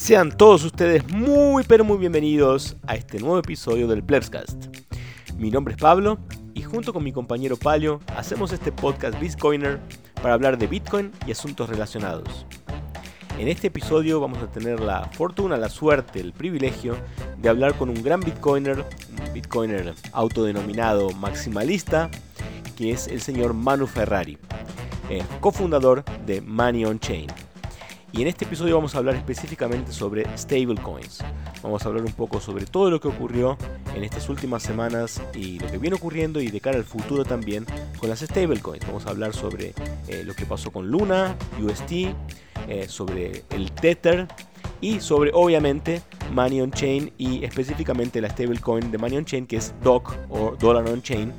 Sean todos ustedes muy pero muy bienvenidos a este nuevo episodio del Plebscast. Mi nombre es Pablo y junto con mi compañero Palio hacemos este podcast Bitcoiner para hablar de Bitcoin y asuntos relacionados. En este episodio vamos a tener la fortuna, la suerte, el privilegio de hablar con un gran Bitcoiner, un Bitcoiner autodenominado maximalista, que es el señor Manu Ferrari, eh, cofundador de Money on Chain. Y en este episodio vamos a hablar específicamente sobre stablecoins. Vamos a hablar un poco sobre todo lo que ocurrió en estas últimas semanas y lo que viene ocurriendo y de cara al futuro también con las stablecoins. Vamos a hablar sobre eh, lo que pasó con Luna, UST, eh, sobre el Tether y sobre obviamente Money on Chain y específicamente la stablecoin de Money on Chain que es DOC o Dollar on Chain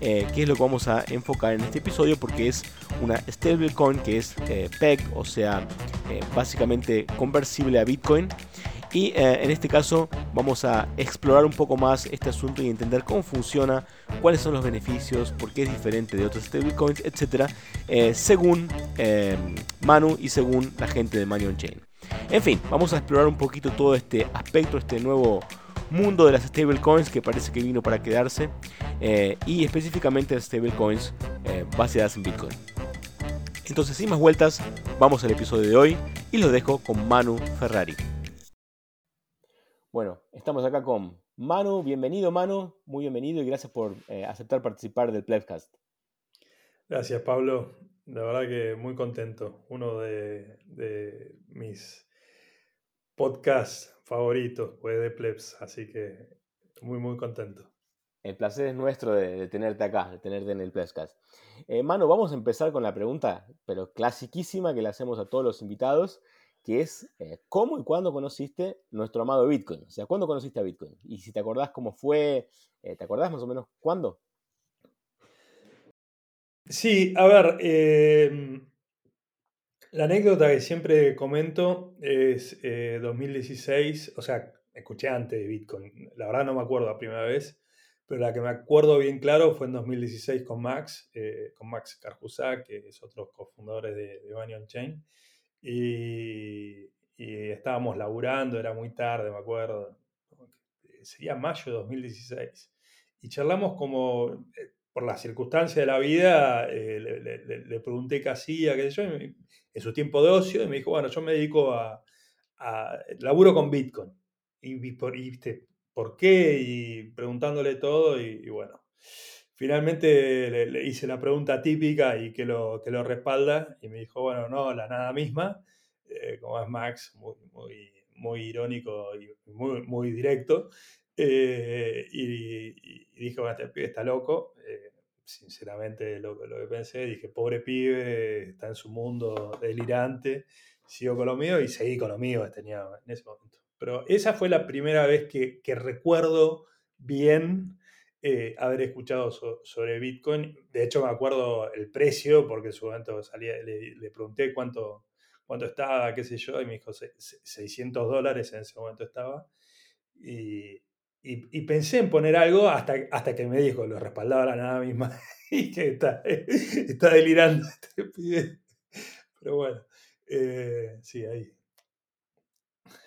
eh, que es lo que vamos a enfocar en este episodio porque es una stablecoin que es PEG, o sea, eh, básicamente conversible a Bitcoin. Y en este caso vamos a explorar un poco más este asunto y entender cómo funciona, cuáles son los beneficios, por qué es diferente de otros stablecoins, etc. según Manu y según la gente de Money on Chain. En fin, vamos a explorar un poquito todo este aspecto, este nuevo mundo de las stablecoins que parece que vino para quedarse eh, y específicamente las stablecoins eh, basadas en Bitcoin. Entonces, sin más vueltas, vamos al episodio de hoy y lo dejo con Manu Ferrari. Bueno, estamos acá con Manu. Bienvenido, Manu. Muy bienvenido y gracias por eh, aceptar participar del Plebcast. Gracias, Pablo. La verdad que muy contento. Uno de, de mis podcasts favoritos pues, de Plebs, así que muy, muy contento. El placer es nuestro de, tenerte acá, de tenerte en el Plebscast. Eh, vamos a empezar con la pregunta, pero clasiquísima que le hacemos a todos los invitados, que es eh, ¿cómo y cuándo conociste nuestro amado Bitcoin? O sea, ¿cuándo conociste a Bitcoin? Y si te acordás cómo fue, eh, ¿te acordás más o menos cuándo? Sí, a ver, em, la anécdota que siempre comento es 2016, eh, o sea, escuché antes de Bitcoin, la verdad no me acuerdo la primera vez, pero la que me acuerdo bien claro fue en 2016 con Max, eh, con Max Carjusa, que es otro cofundador de, de on Chain, y, estábamos laburando, era muy tarde, me acuerdo, sería mayo de 2016, y charlamos como, eh, por las circunstancias de la vida, le, pregunté qué hacía, qué sé yo, en su tiempo de ocio y me dijo, bueno, yo me dedico a, laburo con Bitcoin. Y, por, ¿viste? ¿Por qué? Y preguntándole todo y, bueno, finalmente le, hice la pregunta típica y que lo, que lo respalda y me dijo, bueno, no, la nada misma, eh, como es Max, muy, muy, muy irónico y muy, muy directo. Eh, y, dije, bueno, este está loco. Eh, sinceramente lo, lo, que pensé, dije, pobre pibe, está en su mundo delirante, sigo con lo mío y seguí con lo mío tenía en ese momento. Pero esa fue la primera vez que, recuerdo bien eh, haber escuchado sobre Bitcoin. De hecho, me acuerdo el precio, porque en su momento salía, le, pregunté cuánto, cuánto estaba, qué sé yo, y me dijo 600 dólares en ese momento estaba. Y, pensé en poner algo hasta, hasta que me dijo, lo respaldaba la nada misma. y que está, está delirando este Pero bueno, eh, sí, ahí.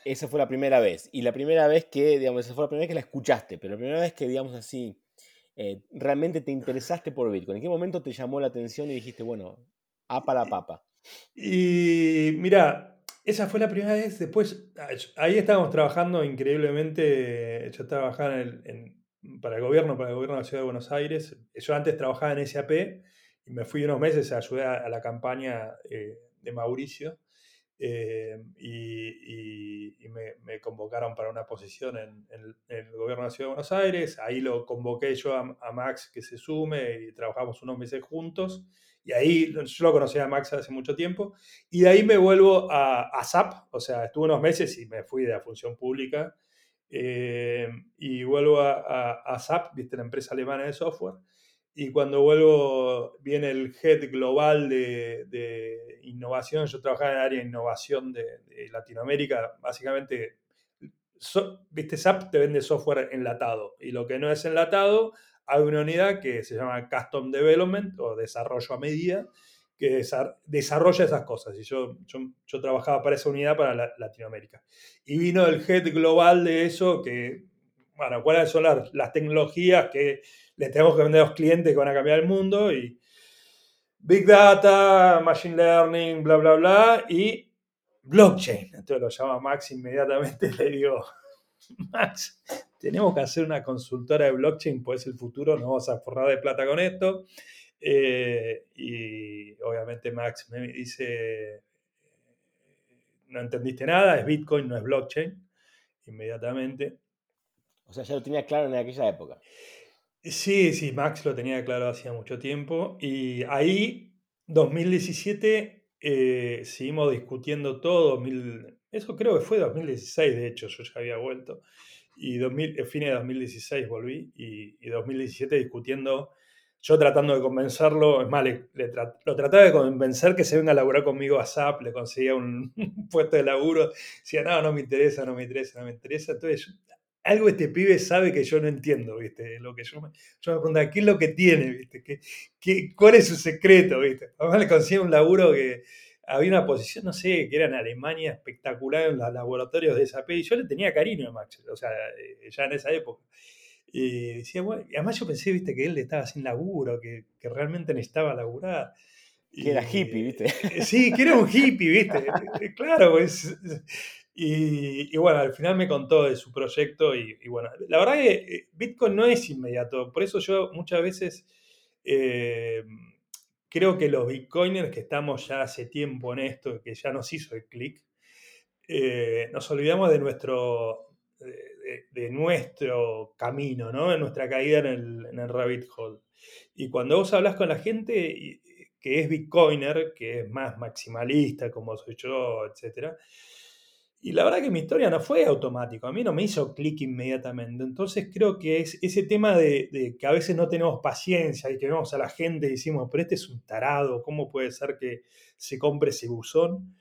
Esa fue la primera vez. Y la primera vez que, digamos, esa fue la primera vez que la escuchaste, pero la primera vez que, digamos así, eh, realmente te interesaste por Bitcoin. ¿En qué momento te llamó la atención y dijiste, bueno, a para papa? Y mira, esa fue la primera vez. Después, ah, ahí estábamos trabajando increíblemente. Yo trabajaba en, para el gobierno, para el gobierno de la Ciudad de Buenos Aires. Yo antes trabajaba en SAP y me fui unos meses a ayudar a la campaña eh, de Mauricio. Eh, y, me, convocaron para una posición en, el gobierno de la Ciudad de Buenos Aires. Ahí lo convoqué yo a, a Max que se sume y trabajamos unos meses juntos. Y ahí yo lo conocía a Max hace mucho tiempo. Y de ahí me vuelvo a, a SAP, o sea, estuve unos meses y me fui de la función pública. Eh, y vuelvo a, a, SAP, viste, la empresa alemana de software. Y cuando vuelvo, viene el head global de, de innovación. Yo trabajaba en el área de innovación de, Latinoamérica. Básicamente, viste, SAP te vende software enlatado. Y lo que no es enlatado hay una unidad que se llama Custom Development o desarrollo a medida, que desarrolla esas cosas. Y yo, yo, trabajaba para esa unidad para Latinoamérica. Y vino el head global de eso, que, bueno, cuáles son las, las tecnologías que le tenemos que vender a los clientes que van a cambiar el mundo. Y Big Data, Machine Learning, bla, bla, bla. Y blockchain. Entonces lo llama Max inmediatamente le digo, Max, tenemos que hacer una consultora de blockchain, pues el futuro, nos vamos a forrar de plata con esto. Eh, y obviamente Max me dice, no entendiste nada, es Bitcoin, no es blockchain, inmediatamente. O sea, ya lo tenía claro en aquella época. Sí, sí, Max lo tenía claro hacía mucho tiempo. Y ahí, 2017, eh, seguimos discutiendo todo. eso creo que fue 2016, de hecho, yo ya había vuelto. Y 2000, el fin de 2016 volví y, y 2017 discutiendo yo tratando de convencerlo, es más, lo trataba de convencer que se venga a laburar conmigo a SAP, le conseguía un, puesto de laburo, decía, no, no me interesa, no me interesa, no me interesa. Entonces, algo este pibe sabe que yo no entiendo, ¿viste? Lo que yo me, yo me preguntaba, ¿qué es lo que tiene, ¿viste? ¿Qué, qué, cuál es su secreto, ¿viste? Además le conseguía un laburo que había una posición, no sé, que era en Alemania espectacular en los laboratorios de SAP, y yo le tenía cariño a Max, o sea, eh, ya en esa época. Y decía, bueno, y además yo pensé, viste, que él estaba sin laburo, que, que realmente necesitaba laburar. Que era hippie, viste. Eh, sí, que era un hippie, viste. Claro, pues. Y, bueno, al final me contó de su proyecto y, bueno, la verdad que eh, Bitcoin no es inmediato, por eso yo muchas veces creo que los bitcoiners que estamos ya hace tiempo en esto, que ya nos hizo el clic, nos olvidamos de nuestro, de, nuestro camino, ¿no? de nuestra caída en el, rabbit hole. Y cuando vos hablas con la gente que es bitcoiner, que es más maximalista como soy yo, etc., y la verdad que mi historia no fue automático, a mí no me hizo clic inmediatamente. Entonces creo que es ese tema de, que a veces no tenemos paciencia y que vemos a la gente y decimos, pero este es un tarado, ¿cómo puede ser que se compre ese buzón?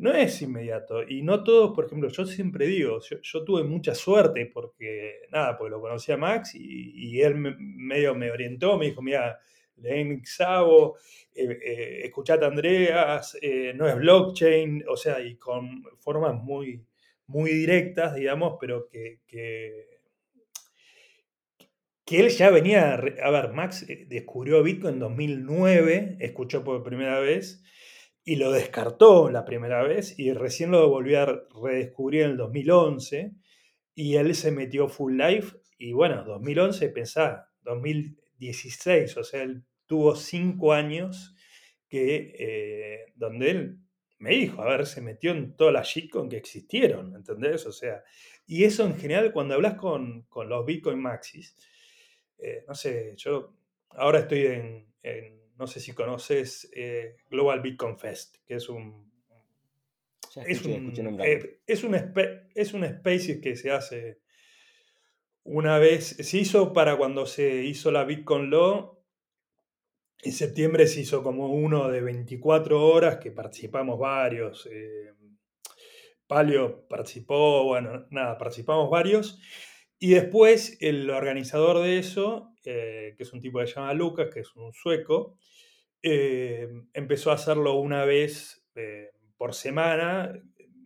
no es inmediato. Y no todos, por ejemplo, yo siempre digo, yo, tuve mucha suerte porque, nada, pues lo conocí a Max y, él medio me orientó, me dijo, mira, leen Xavo, eh, eh, escuchate Andreas, eh, no es blockchain, o sea, y con formas muy, muy directas, digamos, pero que, que, que él ya venía, a ver, Max descubrió Bitcoin en 2009, escuchó por primera vez, y lo descartó la primera vez y recién lo volvió a redescubrir en el 2011 y él se metió full life y bueno, 2011, pensá, 2016, o sea, él tuvo cinco años que, eh, donde él me dijo, a ver, se metió en todas las shitcoins que existieron, ¿entendés? O sea, y eso en general cuando hablas con, con los Bitcoin Maxis, eh, no sé, yo ahora estoy en no sé si conoces eh, Global Bitcoin Fest, que es un... es, un es, un es un space que se hace una vez, se hizo para cuando se hizo la Bitcoin Law, en septiembre se hizo como uno de 24 horas que participamos varios. Eh, Palio participó, bueno, nada, participamos varios. Y después el organizador de eso, que es un tipo que se llama Lucas, que es un sueco, eh, empezó a hacerlo una vez eh, por semana,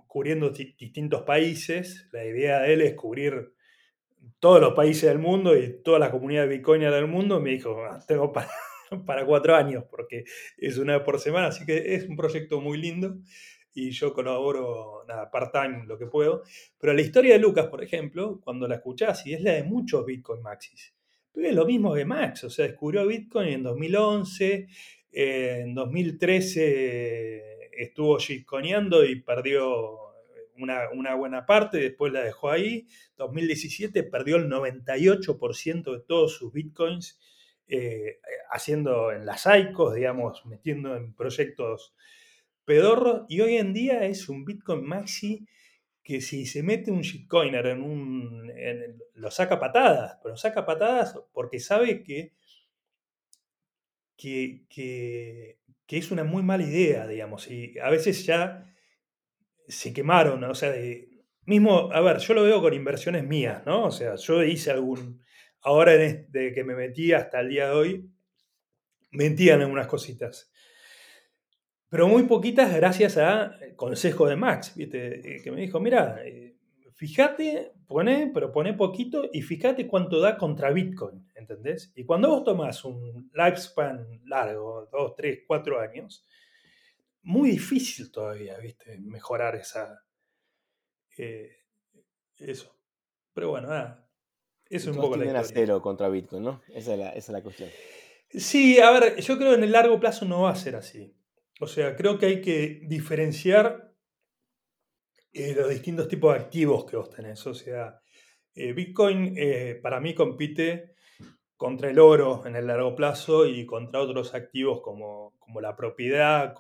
cubriendo distintos países. La idea de él es cubrir todos los países del mundo y toda la comunidad de bitcoiner del mundo. Me dijo, ah, tengo para, cuatro años, porque es una vez por semana, así que es un proyecto muy lindo y yo colaboro, part-time lo que puedo. Pero la historia de Lucas, por ejemplo, cuando la escuchás, y es la de muchos Bitcoin Maxis, pero es lo mismo que Max, o sea, descubrió Bitcoin en 2011, en 2013 estuvo shitcoineando y perdió una, buena parte, después la dejó ahí. 2017 perdió el 98% de todos sus bitcoins eh, haciendo en las ICOs, digamos, metiendo en proyectos pedorros. Y hoy en día es un bitcoin maxi que si se mete un shitcoiner en un. lo saca patadas, pero saca patadas porque sabe que que, es una muy mala idea, digamos, y a veces ya se quemaron, o sea, mismo, a ver, yo lo veo con inversiones mías, ¿no? O sea, yo hice algún, ahora de que me metí hasta el día de hoy, mentían algunas cositas. pero muy poquitas gracias a consejo de Max, ¿viste? que me dijo, mira, fíjate, pone, pero pone poquito y fíjate cuánto da contra Bitcoin, ¿entendés? Y cuando vos tomas un lifespan largo, dos, tres, cuatro años, muy difícil todavía, ¿viste? Mejorar esa, eh, eso. Pero bueno, nada. Eso es un poco la historia. a cero contra Bitcoin, ¿no? Esa es, la, esa es la cuestión. Sí, a ver, yo creo que en el largo plazo no va a ser así. O sea, creo que hay que diferenciar eh, los distintos tipos de activos que vos tenés. O sea, eh, Bitcoin para mí compite contra el oro en el largo plazo y contra otros activos como, como la propiedad.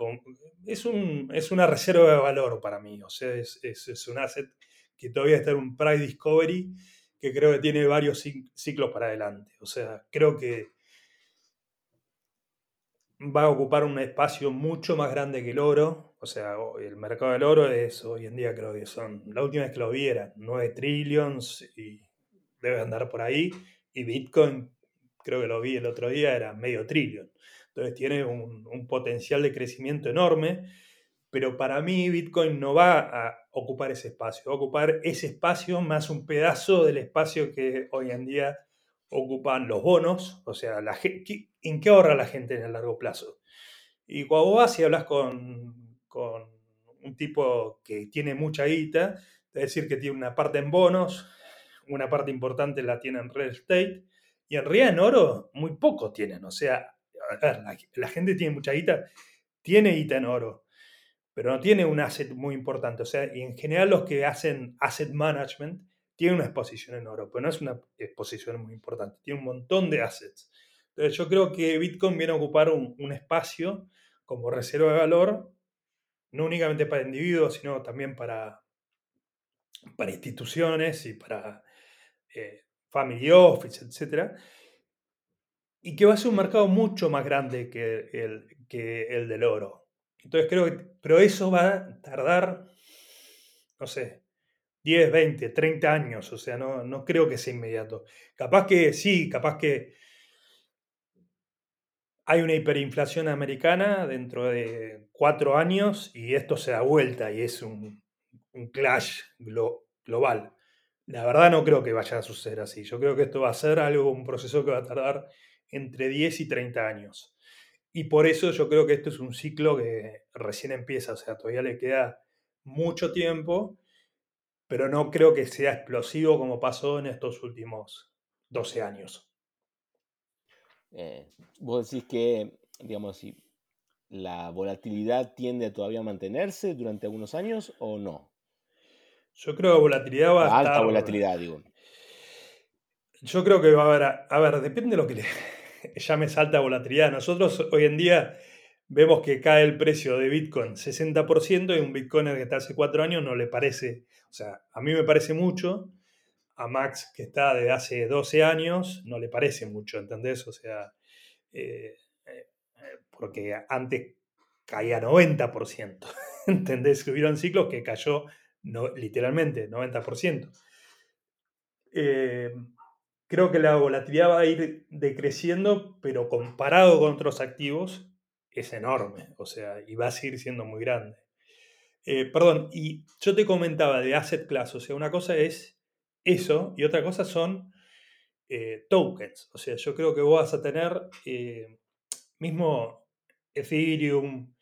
es, un, es, una reserva de valor para mí. O sea, es, es, un asset que todavía está en un price discovery que creo que tiene varios ciclos para adelante. O sea, creo que va a ocupar un espacio mucho más grande que el oro. O sea, el mercado del oro es hoy en día creo que son, la última vez que lo vi era 9 trillions y debe andar por ahí. Y Bitcoin, creo que lo vi el otro día, era medio trillón. Entonces tiene un, un potencial de crecimiento enorme. Pero para mí Bitcoin no va a ocupar ese espacio, va a ocupar ese espacio más un pedazo del espacio que hoy en día ocupan los bonos, o sea, la, ¿en qué ahorra la gente en el largo plazo? Y cuando vas y hablas con, con un tipo que tiene mucha guita, es decir que tiene una parte en bonos, una parte importante la tiene en real estate, y en realidad en oro muy poco tienen, o sea, la, gente tiene mucha guita, tiene guita en oro, pero no tiene un asset muy importante, o sea, y en general los que hacen asset management, tiene una exposición en oro, pero no es una exposición muy importante, tiene un montón de assets. Entonces yo creo que Bitcoin viene a ocupar un, espacio como reserva de valor, no únicamente para individuos, sino también para, para instituciones y para eh, family office, etc. Y que va a ser un mercado mucho más grande que el, que el del oro. Entonces creo que, pero eso va a tardar, no sé, 10, 20, 30 años, o sea, no, no creo que sea inmediato. Capaz que sí, capaz que hay una hiperinflación americana dentro de cuatro años y esto se da vuelta y es un, un clash global. La verdad no creo que vaya a suceder así. Yo creo que esto va a ser algo, un proceso que va a tardar entre 10 y 30 años. Y por eso yo creo que esto es un ciclo que recién empieza, o sea, todavía le queda mucho tiempo pero no creo que sea explosivo como pasó en estos últimos 12 años. Eh, vos decís que, digamos, si la volatilidad tiende todavía a mantenerse durante algunos años o no? Yo creo que volatilidad va a estar... Alta volatilidad, digo. Yo creo que va a haber... A ver, depende de lo que le llames alta volatilidad. Nosotros hoy en día vemos que cae el precio de Bitcoin 60% y un Bitcoiner que está hace cuatro años no le parece, o sea, a mí me parece mucho, a Max que está de hace 12 años no le parece mucho, ¿entendés? O sea, eh, eh, porque antes caía 90%, ¿entendés? Que hubieron ciclos que cayó no, literalmente 90%. Eh, creo que la volatilidad va a ir decreciendo, pero comparado con otros activos, es enorme, o sea, y va a seguir siendo muy grande. Eh, perdón, y yo te comentaba de asset class, o sea, una cosa es eso y otra cosa son eh, tokens, o sea, yo creo que vos vas a tener eh, mismo Ethereum,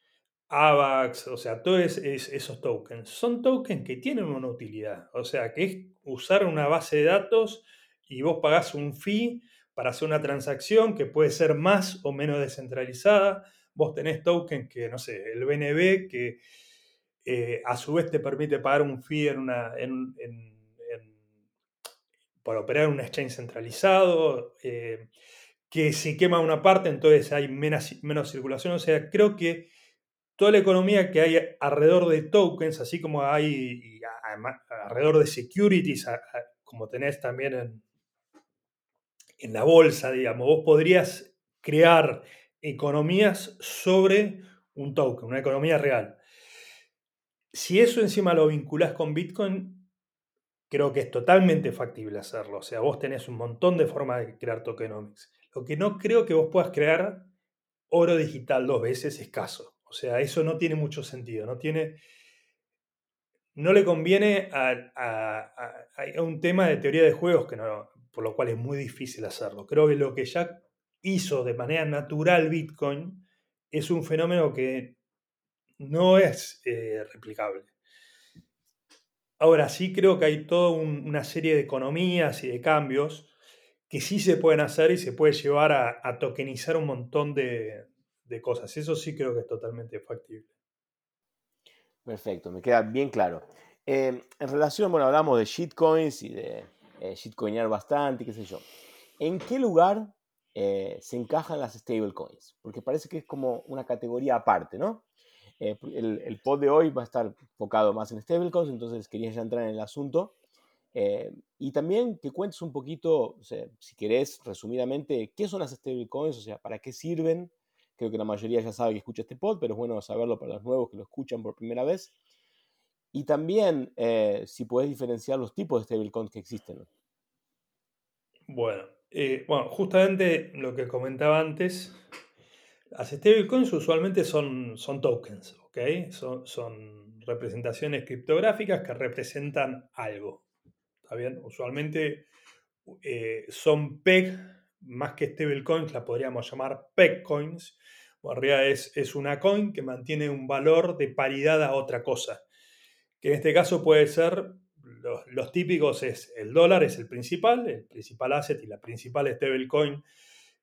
AVAX, o sea, todos esos tokens. Son tokens que tienen una utilidad, o sea, que es usar una base de datos y vos pagás un fee para hacer una transacción que puede ser más o menos descentralizada vos tenés tokens que, no sé, el BNB que eh, a su vez te permite pagar un fee en una, para operar un exchange centralizado, eh, que si quema una parte, entonces hay menos, menos circulación. O sea, creo que toda la economía que hay alrededor de tokens, así como hay alrededor de securities, como tenés también en, en la bolsa, digamos, vos podrías crear economías sobre un token, una economía real. Si eso encima lo vinculás con Bitcoin, creo que es totalmente factible hacerlo. O sea, vos tenés un montón de formas de crear tokenomics. Lo que no creo que vos puedas crear oro digital dos veces escaso. O sea, eso no tiene mucho sentido, no tiene... No le conviene a, un tema de teoría de juegos que no, por lo cual es muy difícil hacerlo. Creo que lo que ya hizo de manera natural Bitcoin es un fenómeno que no es eh, replicable. Ahora sí creo que hay toda una serie de economías y de cambios que sí se pueden hacer y se puede llevar a, tokenizar un montón de, cosas. Eso sí creo que es totalmente factible. Perfecto, me queda bien claro. Eh, en relación, bueno, hablamos de shitcoins y de eh, shitcoinear bastante, qué sé yo. ¿En qué lugar eh, se encajan las stablecoins? Porque parece que es como una categoría aparte, ¿no? Eh, el, el, pod de hoy va a estar enfocado más en stablecoins, entonces quería ya entrar en el asunto. Eh, y también que cuentes un poquito, si querés, resumidamente, qué son las stablecoins, o sea, para qué sirven. Creo que la mayoría ya sabe que escucha este pod, pero es bueno saberlo para los nuevos que lo escuchan por primera vez. Y también eh, si puedes diferenciar los tipos de stablecoins que existen. Bueno, bueno, justamente lo que comentaba antes, las stablecoins usualmente son, son tokens, ¿ok? Son, son representaciones criptográficas que representan algo. ¿Está bien? Usualmente eh, son PEG, más que stablecoins, la podríamos llamar PEG coins. en realidad es, es una coin que mantiene un valor de paridad a otra cosa. Que en este caso puede ser los, típicos es el dólar es el principal, el principal asset y la principal stablecoin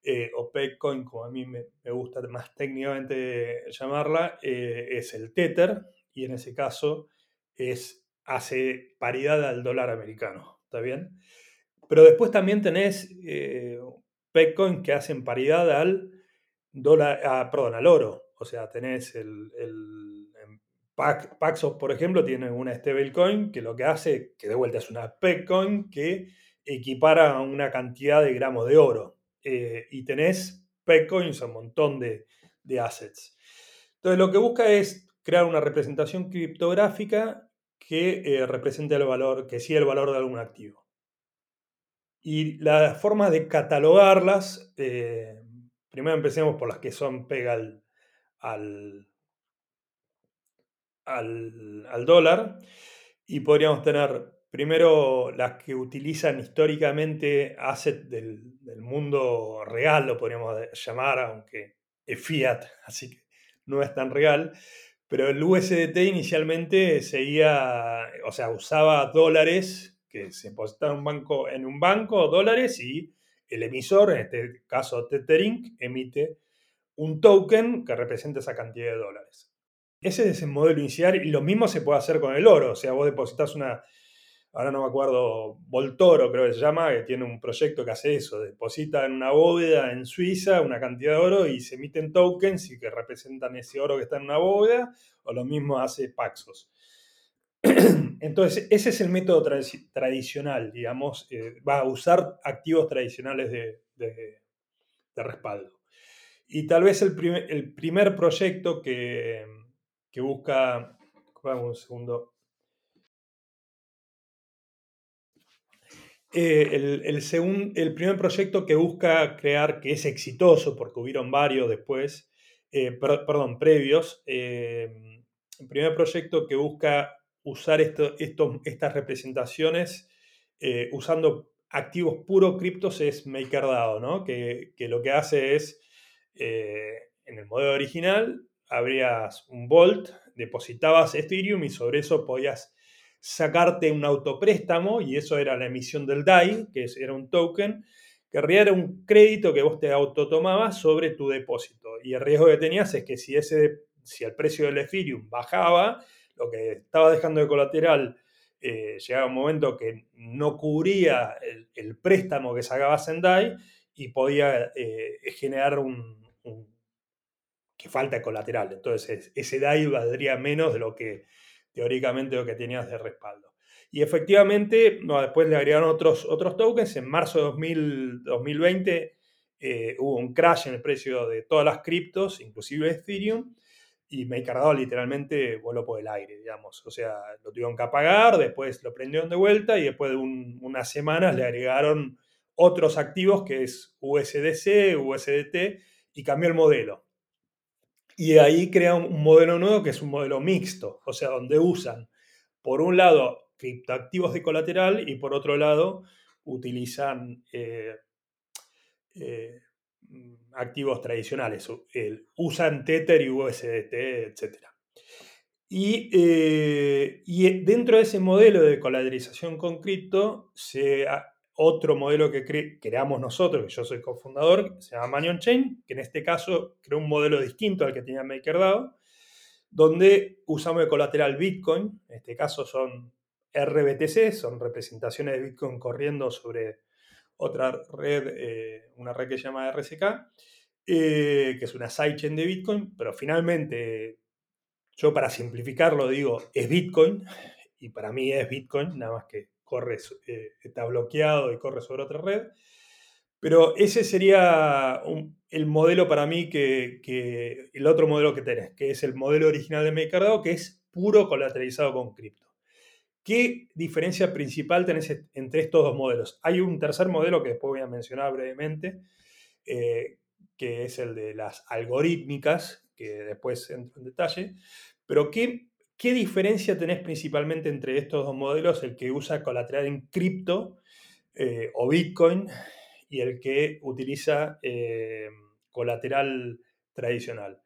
eh, o Petcoin, como a mí me, gusta más técnicamente llamarla, eh, es el Tether, y en ese caso es, hace paridad al dólar americano, ¿está bien? Pero después también tenés eh, Petcoin que hacen paridad al dólar, ah, perdón, al oro, o sea, tenés el, el Paxos, por ejemplo, tiene una stablecoin que lo que hace, que de vuelta es una Petcoin que equipara una cantidad de gramos de oro. Eh, y tenés Petcoins, un montón de, assets. Entonces lo que busca es crear una representación criptográfica que eh, represente el valor, que sí el valor de algún activo. Y la forma de catalogarlas, eh, primero empecemos por las que son pega al, al dólar, y podríamos tener Primero, las que utilizan históricamente assets del, mundo real, lo podríamos llamar, aunque es fiat, así que no es tan real. Pero el USDT inicialmente seguía, o sea, usaba dólares que se depositaban en un banco, en un banco dólares, y el emisor, en este caso Tethering, emite un token que representa esa cantidad de dólares. Ese es el modelo inicial y lo mismo se puede hacer con el oro. O sea, vos depositas una, ahora no me acuerdo, Voltoro creo que se llama, que tiene un proyecto que hace eso, deposita en una bóveda en Suiza una cantidad de oro y se emiten tokens y que representan ese oro que está en una bóveda, o lo mismo hace Paxos. Entonces, ese es el método tradicional, digamos, eh, va a usar activos tradicionales de, respaldo. Y tal vez el, el primer proyecto que, que busca, vamos un segundo, Eh, el, el, primer proyecto que busca crear, que es exitoso, porque hubieron varios después, eh, perdón, previos, el primer proyecto que busca usar esto, estas representaciones usando activos puros criptos es MakerDAO, ¿no? que, lo que hace es, en el modelo original, abrías un Vault, depositabas Ethereum y sobre eso podías sacarte un autopréstamo, y eso era la emisión del DAI, que era un token, que era un crédito que vos te autotomabas sobre tu depósito. Y el riesgo que tenías es que si, ese, si el precio del Ethereum bajaba, lo que estaba dejando de colateral eh, llegaba un momento que no cubría el, préstamo que sacabas en DAI y podía eh, generar un, que falta colateral. Entonces ese DAI valdría menos de lo que teóricamente lo que tenías de respaldo. Y efectivamente, después le agregaron otros, otros tokens. En marzo de 2020 eh, hubo un crash en el precio de todas las criptos, inclusive Ethereum, y me he literalmente voló por el aire, digamos. O sea, lo tuvieron que apagar, después lo prendieron de vuelta y después de unas semanas le agregaron otros activos que es USDC, USDT, y cambió el modelo. Y ahí crea un modelo nuevo que es un modelo mixto, o sea, donde usan, por un lado, criptoactivos de colateral y por otro lado, utilizan eh, eh, activos tradicionales, usan Tether y USDT, etc. Y, eh, y, dentro de ese modelo de colateralización con cripto, se, otro modelo que creamos nosotros, que yo soy cofundador, se llama Manion Chain, que en este caso creó un modelo distinto al que tenía MakerDAO, donde usamos de colateral Bitcoin, en este caso son RBTC, son representaciones de Bitcoin corriendo sobre otra red, eh, una red que se llama RSK, eh, que es una sidechain de Bitcoin, pero finalmente, yo para simplificarlo digo, es Bitcoin, y para mí es Bitcoin, nada más que corre, eh, está bloqueado y corre sobre otra red. Pero ese sería el modelo para mí que, el otro modelo que tenés, que es el modelo original de MakerDAO, que es puro colateralizado con cripto. ¿Qué diferencia principal tenés entre estos dos modelos? Hay un tercer modelo que después voy a mencionar brevemente, eh, que es el de las algorítmicas, que después entro en detalle. Pero ¿qué ¿Qué diferencia tenés principalmente entre estos dos modelos? El que usa colateral en cripto eh, o Bitcoin y el que utiliza eh, colateral tradicional.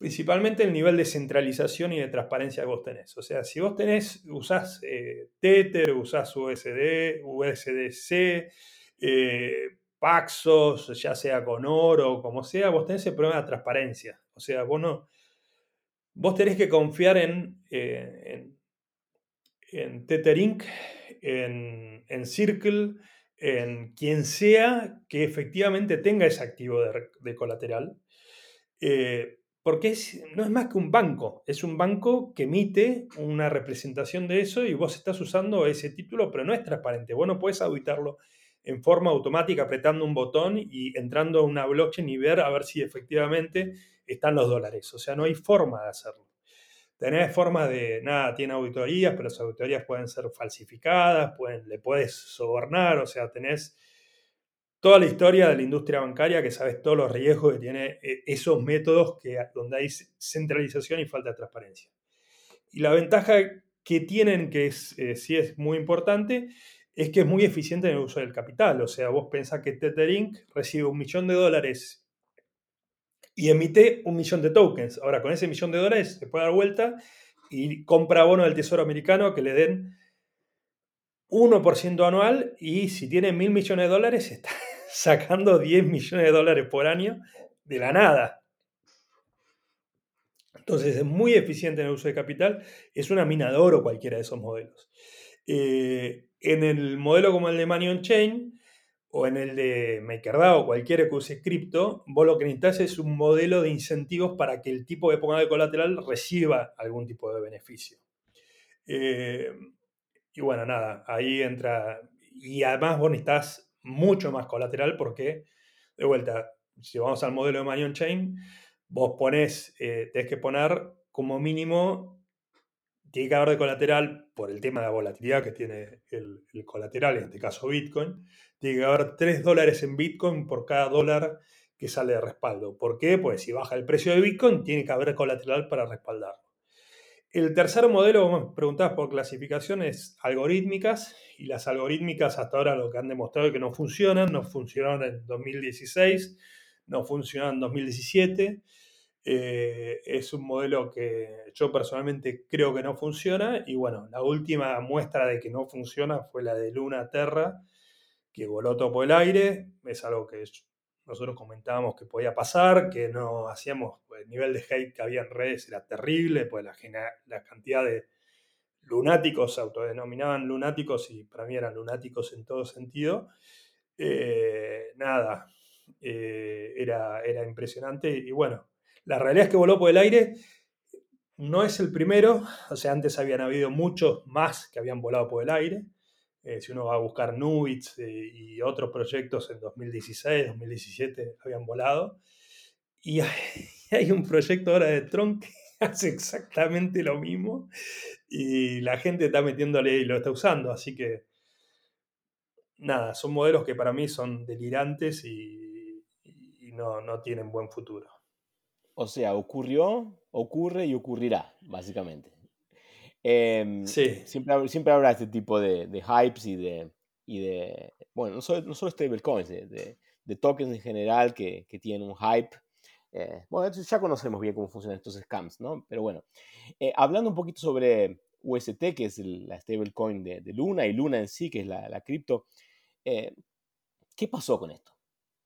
Principalmente el nivel de centralización y de transparencia que vos tenés. O sea, si vos tenés, usás eh, Tether, usás USD, USDC, Paxos, ya sea con oro o como sea, vos tenés el problema de transparencia. O sea, vos no, Vos tenés que confiar en, eh, en, Tether Inc., en, Circle, en quien sea que efectivamente tenga ese activo de, colateral. Eh, porque no es más que un banco, es un banco que emite una representación de eso y vos estás usando ese título, pero no es transparente. Vos no puedes auditarlo en forma automática apretando un botón y entrando a una blockchain y ver a ver si efectivamente están los dólares. O sea, no hay forma de hacerlo. Tenés forma de, nada, tiene auditorías, pero las auditorías pueden ser falsificadas, pueden, le puedes sobornar, o sea, tenés toda la historia de la industria bancaria que sabes todos los riesgos que tiene eh, esos métodos que, donde hay centralización y falta de transparencia. Y la ventaja que tienen, que es, eh, sí es muy importante, es que es muy eficiente en el uso del capital. O sea, vos pensás que Tether Inc. recibe un millón de dólares y emite un millón de tokens. Ahora, con ese millón de dólares se puede dar vuelta y compra bono del Tesoro americano que le den 1% anual y si tiene mil millones de dólares está sacando 10 millones de dólares por año de la nada. Entonces es muy eficiente en el uso de capital, es una mina de oro cualquiera de esos modelos. Eh, en el modelo como el de Money on Chain, o en el de MakerDAO o cualquiera que use cripto, vos lo que necesitas es un modelo de incentivos para que el tipo que ponga de colateral reciba algún tipo de beneficio. Eh, y bueno, nada, ahí entra. Y además vos necesitas mucho más colateral porque, de vuelta, si vamos al modelo de Manion Chain, vos pones, eh, tenés que poner como mínimo, tiene que haber de colateral por el tema de la volatilidad que tiene el, el colateral, en este caso Bitcoin tiene que haber 3 dólares en Bitcoin por cada dólar que sale de respaldo. ¿Por qué? Pues si baja el precio de Bitcoin, tiene que haber colateral para respaldarlo. El tercer modelo, como preguntabas por clasificaciones algorítmicas, y las algorítmicas hasta ahora lo que han demostrado es que no funcionan, no funcionaron en 2016, no funcionaron en 2017. Eh, es un modelo que yo personalmente creo que no funciona y bueno, la última muestra de que no funciona fue la de Luna Terra, que voló todo por el aire, es algo que nosotros comentábamos que podía pasar, que no hacíamos, pues, el nivel de hate que había en redes era terrible, pues la, cantidad de lunáticos se autodenominaban lunáticos y para mí eran lunáticos en todo sentido. Eh, nada, eh, era, era impresionante y bueno, la realidad es que voló por el aire. No es el primero, o sea, antes habían habido muchos más que habían volado por el aire. Eh, si uno va a buscar Nubits eh, y otros proyectos en 2016, 2017 habían volado. Y hay, un proyecto ahora de Tron que hace exactamente lo mismo y la gente está metiéndole y lo está usando. Así que, nada, son modelos que para mí son delirantes y, no, no tienen buen futuro. O sea, ocurrió, ocurre y ocurrirá, básicamente. Em, sí. Siempre, siempre habrá este tipo de, de hypes y de, y de, bueno, no solo, no solo stablecoins, de, de, tokens en general que, que tienen un hype. Eh, bueno, ya conocemos bien cómo funcionan estos scams, ¿no? Pero bueno, eh, hablando un poquito sobre UST, que es la stablecoin de, de, Luna, y Luna en sí, que es la, la cripto, eh, ¿qué pasó con esto?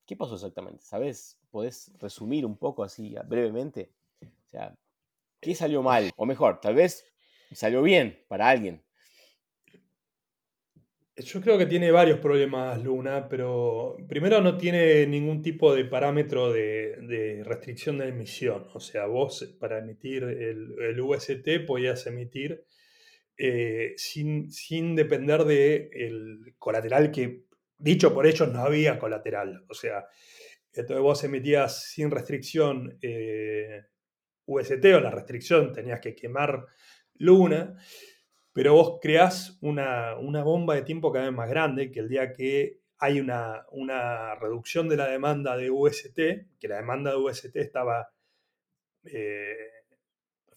¿Qué pasó exactamente? ¿Sabes? ¿Podés resumir un poco así brevemente? O sea, ¿qué salió mal? O mejor, tal vez salió bien para alguien. Yo creo que tiene varios problemas Luna, pero primero no tiene ningún tipo de parámetro de, restricción de emisión. O sea, vos para emitir el, UST podías emitir eh, sin, sin, depender del colateral que, dicho por ellos, no había colateral. O sea, entonces vos emitías sin restricción eh, UST o la restricción tenías que quemar Luna, pero vos creás una, bomba de tiempo cada vez más grande, que el día que hay una, reducción de la demanda de UST, que la demanda de UST estaba eh,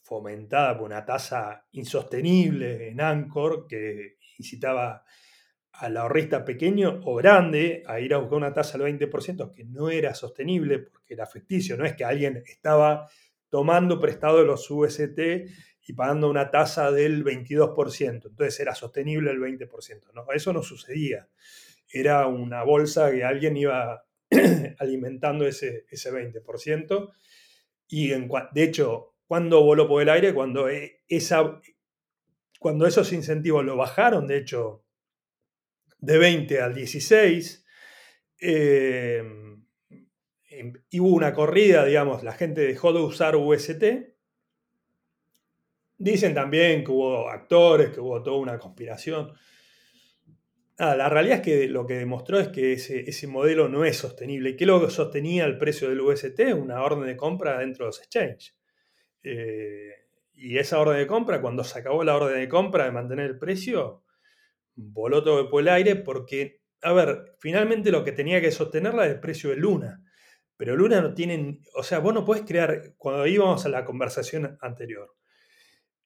fomentada por una tasa insostenible en Anchor, que incitaba al ahorrista pequeño o grande a ir a buscar una tasa del 20%, que no era sostenible porque era ficticio, no es que alguien estaba tomando prestado los UST y pagando una tasa del 22%. Entonces era sostenible el 20%. ¿no? Eso no sucedía. Era una bolsa que alguien iba alimentando ese, ese 20%. Y en, de hecho, cuando voló por el aire? Cuando, e, esa, cuando esos incentivos lo bajaron, de hecho, de 20 al 16, eh, em, hubo una corrida, digamos, la gente dejó de usar UST Dicen también que hubo actores, que hubo toda una conspiración. la realidad es que lo que demostró es que ese, modelo no es sostenible. ¿Y qué lo que sostenía el precio del UST? Una orden de compra dentro de los exchanges. Eh, y esa orden de compra, cuando se acabó la orden de compra de mantener el precio, voló todo por el aire porque, a ver, finalmente lo que tenía que sostenerla es el precio de Luna. Pero Luna no tiene, o sea, vos no podés crear, cuando íbamos a la conversación anterior,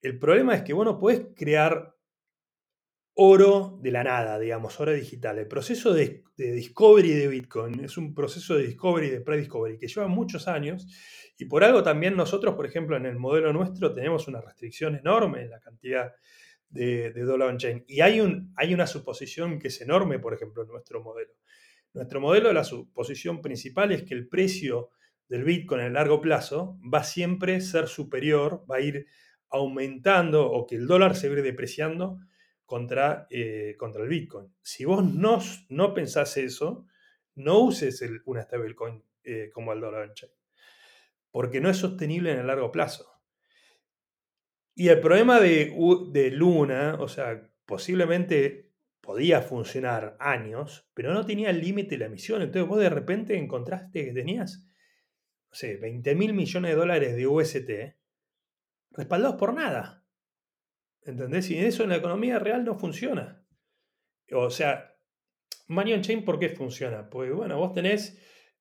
el problema es que vos no podés crear oro de la nada, digamos, oro digital. El proceso de, discovery de Bitcoin es un proceso de discovery, de pre-discovery, que lleva muchos años y por algo también nosotros, por ejemplo, en el modelo nuestro tenemos una restricción enorme en la cantidad de, de dollar on-chain. Y hay, un, hay una suposición que es enorme, por ejemplo, en nuestro modelo. Nuestro modelo, la suposición principal es que el precio del Bitcoin en largo plazo va siempre a ser superior, va a ir aumentando o que el dólar se ve depreciando contra, eh, contra el Bitcoin. Si vos no, no pensás eso, no uses el, una stablecoin eh, como el dólar chain, porque no es sostenible en el largo plazo. Y el problema de, de Luna, o sea, posiblemente podía funcionar años, pero no tenía límite la emisión. Entonces vos de repente encontraste que tenías, no sé, 20 mil millones de dólares de UST respaldados por nada. ¿Entendés? Y eso en la economía real no funciona. O sea, Money on Chain, ¿por qué funciona? Pues bueno, vos tenés,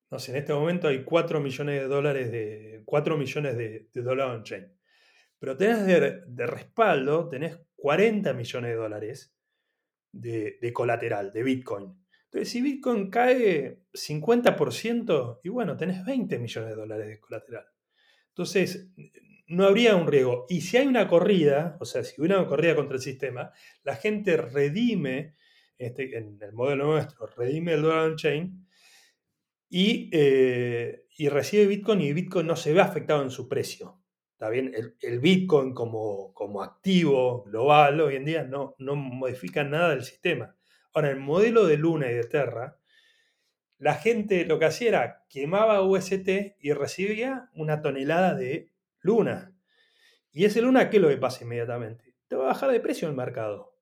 no sé, en este momento hay 4 millones de dólares de, 4 millones de, dólares on chain. Pero tenés de, respaldo, tenés 40 millones de dólares de, de, colateral, de Bitcoin. Entonces, si Bitcoin cae 50%, y bueno, tenés 20 millones de dólares de colateral. Entonces, no habría un riesgo. Y si hay una corrida, o sea, si hubiera una corrida contra el sistema, la gente redime, este, en el modelo nuestro, redime el dólar on-chain y, eh, y, recibe Bitcoin y Bitcoin no se ve afectado en su precio. ¿Está bien? El, Bitcoin como, como, activo global hoy en día no, no modifica nada del sistema. Ahora, el modelo de Luna y de Terra, la gente lo que hacía era quemaba UST y recibía una tonelada de Luna. Y ese Luna, ¿qué es lo que pasa inmediatamente? Te va a bajar de precio el mercado.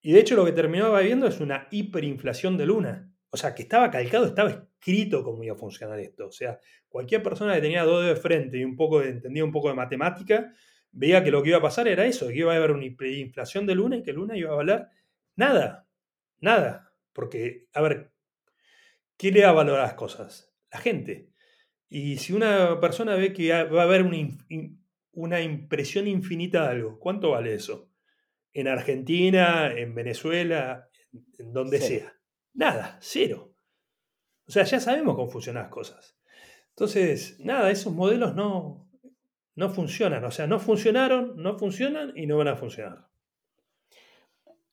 Y de hecho lo que terminaba viendo es una hiperinflación de Luna. O sea, que estaba calcado, estaba escrito cómo iba a funcionar esto. O sea, cualquier persona que tenía dos de frente y un poco entendía un poco de matemática, veía que lo que iba a pasar era eso, que iba a haber una hiperinflación de Luna y que Luna iba a valer nada. Nada. Porque, a ver, ¿qué le da valor a las cosas? La gente. Y si una persona ve que va a haber una, impresión infinita de algo, ¿cuánto vale eso? En Argentina, en Venezuela, en donde sea. Nada, cero. O sea, ya sabemos cómo funcionan las cosas. Entonces, nada, esos modelos no, no funcionan. O sea, no funcionaron, no funcionan y no van a funcionar.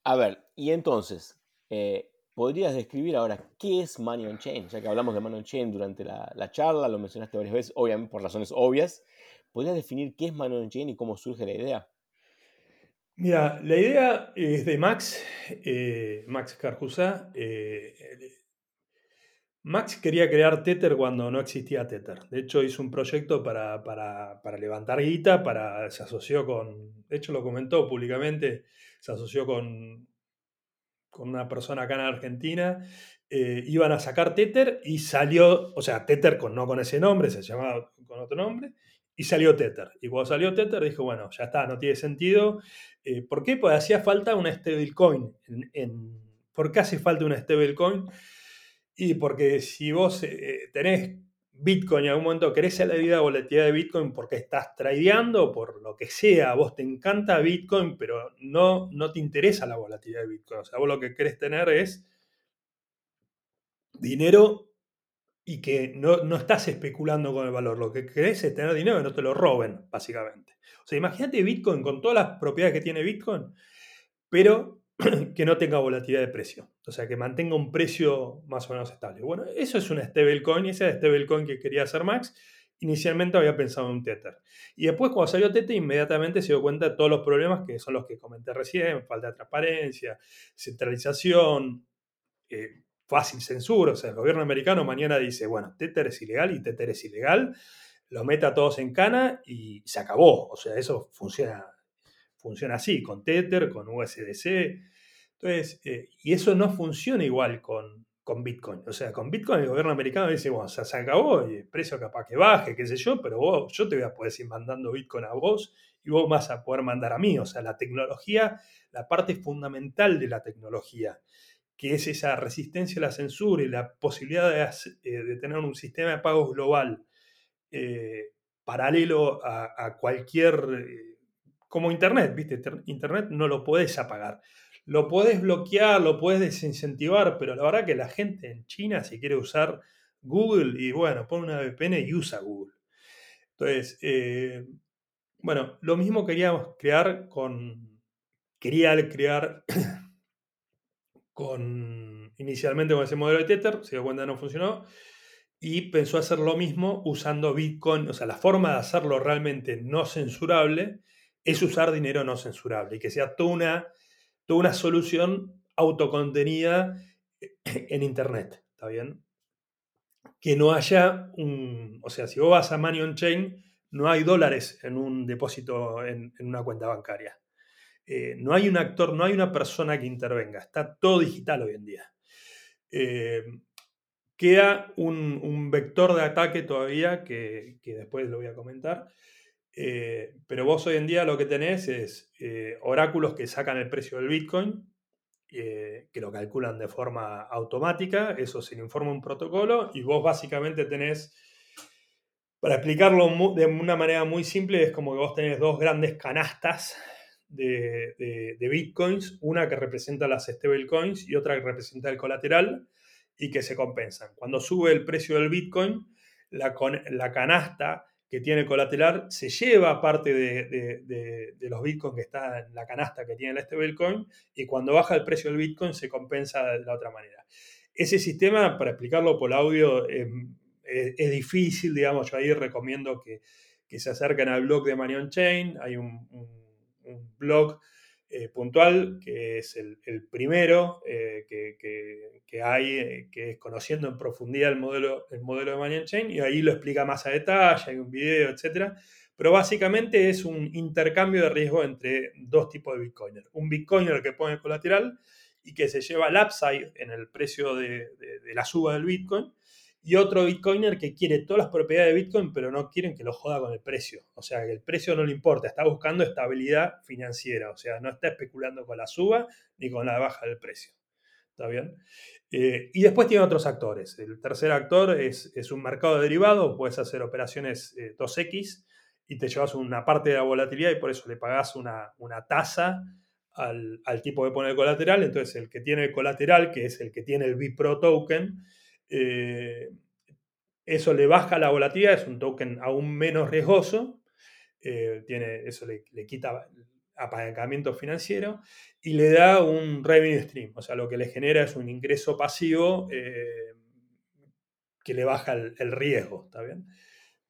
A ver, y entonces, eh, ¿podrías describir ahora qué es Money on Chain? Ya que hablamos de Money on Chain durante la, charla, lo mencionaste varias veces, obviamente por razones obvias. ¿Podrías definir qué es Money on Chain y cómo surge la idea? Mira, la idea es de Max, eh, Max Carcusa. Eh, Max quería crear Tether cuando no existía Tether. De hecho, hizo un proyecto para, levantar guita, para, se asoció con, de hecho lo comentó públicamente, se asoció con, con una persona acá en Argentina, eh, iban a sacar Tether y salió, o sea, Tether con, no con ese nombre, se llamaba con otro nombre, y salió Tether. Y cuando salió Tether dijo, bueno, ya está, no tiene sentido. Eh, ¿Por qué? Pues hacía falta una stablecoin. En, ¿Por qué hace falta una stablecoin? Y porque si vos eh, tenés Bitcoin en algún momento crece la vida volatilidad de Bitcoin porque estás tradeando, por lo que sea, vos te encanta Bitcoin, pero no, no te interesa la volatilidad de Bitcoin. O sea, vos lo que querés tener es dinero y que no, no estás especulando con el valor. Lo que querés es tener dinero y no te lo roben, básicamente. O sea, imagínate Bitcoin con todas las propiedades que tiene Bitcoin, pero que no tenga volatilidad de precio. O sea, que mantenga un precio más o menos estable. Bueno, eso es una stablecoin esa es stablecoin que quería hacer Max. Inicialmente había pensado en un Tether. Y después, cuando salió Tether, inmediatamente se dio cuenta de todos los problemas que son los que comenté recién: falta de transparencia, centralización, eh, fácil censura. O sea, el gobierno americano mañana dice: bueno, Tether es ilegal y Tether es ilegal. Lo mete a todos en cana y se acabó. O sea, eso funciona funciona así, con Tether, con USDC. Entonces, eh, y eso no funciona igual con, con Bitcoin. O sea, con Bitcoin el gobierno americano dice, bueno, se acabó y el precio capaz que baje, qué sé yo, pero vos, yo te voy a poder seguir mandando Bitcoin a vos y vos vas a poder mandar a mí. O sea, la tecnología, la parte fundamental de la tecnología, que es esa resistencia a la censura y la posibilidad de, eh, tener un sistema de pagos global eh, paralelo a, cualquier como Internet, ¿viste? Internet no lo puedes apagar. Lo puedes bloquear, lo puedes desincentivar, pero la verdad que la gente en China, si quiere usar Google, y bueno, pone una VPN y usa Google. Entonces, eh, bueno, lo mismo queríamos crear con. Quería crear con. Inicialmente con ese modelo de Tether, se dio cuenta que no funcionó. Y pensó hacer lo mismo usando Bitcoin. O sea, la forma de hacerlo realmente no censurable es usar dinero no censurable y que sea toda una, toda una solución autocontenida en Internet. ¿Está bien? Que no haya un. O sea, si vos vas a Money on Chain, no hay dólares en un depósito en, una cuenta bancaria. Eh, no hay un actor, no hay una persona que intervenga. Está todo digital hoy en día. Eh, queda un, vector de ataque todavía que, que después lo voy a comentar, eh, pero vos hoy en día lo que tenés es eh, oráculos que sacan el precio del Bitcoin, eh, que lo calculan de forma automática, eso se le informa un protocolo, y vos básicamente tenés, para explicarlo de una manera muy simple, es como que vos tenés dos grandes canastas de, Bitcoins, una que representa las stablecoins y otra que representa el colateral, y que se compensan. Cuando sube el precio del Bitcoin, la, la canasta que tiene colateral se lleva parte de, los bitcoins que está en la canasta que tiene este Bitcoin y cuando baja el precio del bitcoin se compensa de la otra manera. Ese sistema, para explicarlo por audio, em, es, difícil, digamos, yo ahí recomiendo que, se acerquen al blog de Manion Chain, hay un blog eh, puntual, que es el, primero eh, que, hay, eh, que es conociendo en profundidad el modelo, el modelo de Money Chain, y ahí lo explica más a detalle, hay un video, etc. Pero básicamente es un intercambio de riesgo entre dos tipos de Bitcoiner. Un Bitcoiner que pone colateral y que se lleva el upside en el precio de la suba del Bitcoin, y otro Bitcoiner que quiere todas las propiedades de Bitcoin, pero no quieren que lo joda con el precio. O sea, que el precio no le importa, está buscando estabilidad financiera, o sea, no está especulando con la suba ni con la baja del precio. ¿Está bien? Eh, y después tiene otros actores. El tercer actor es, un mercado derivado, puedes hacer operaciones 2X eh, y te llevas una parte de la volatilidad y por eso le pagas una, tasa al, tipo que pone el colateral. Entonces, el que tiene el colateral, que es el que tiene el Bipro token, eh, eso le baja la volatilidad, es un token aún menos riesgoso. tiene, eso le, le quita apalancamiento financiero y le da un revenue stream, o sea, lo que le genera es un ingreso pasivo eh, que le baja el, riesgo, ¿está bien?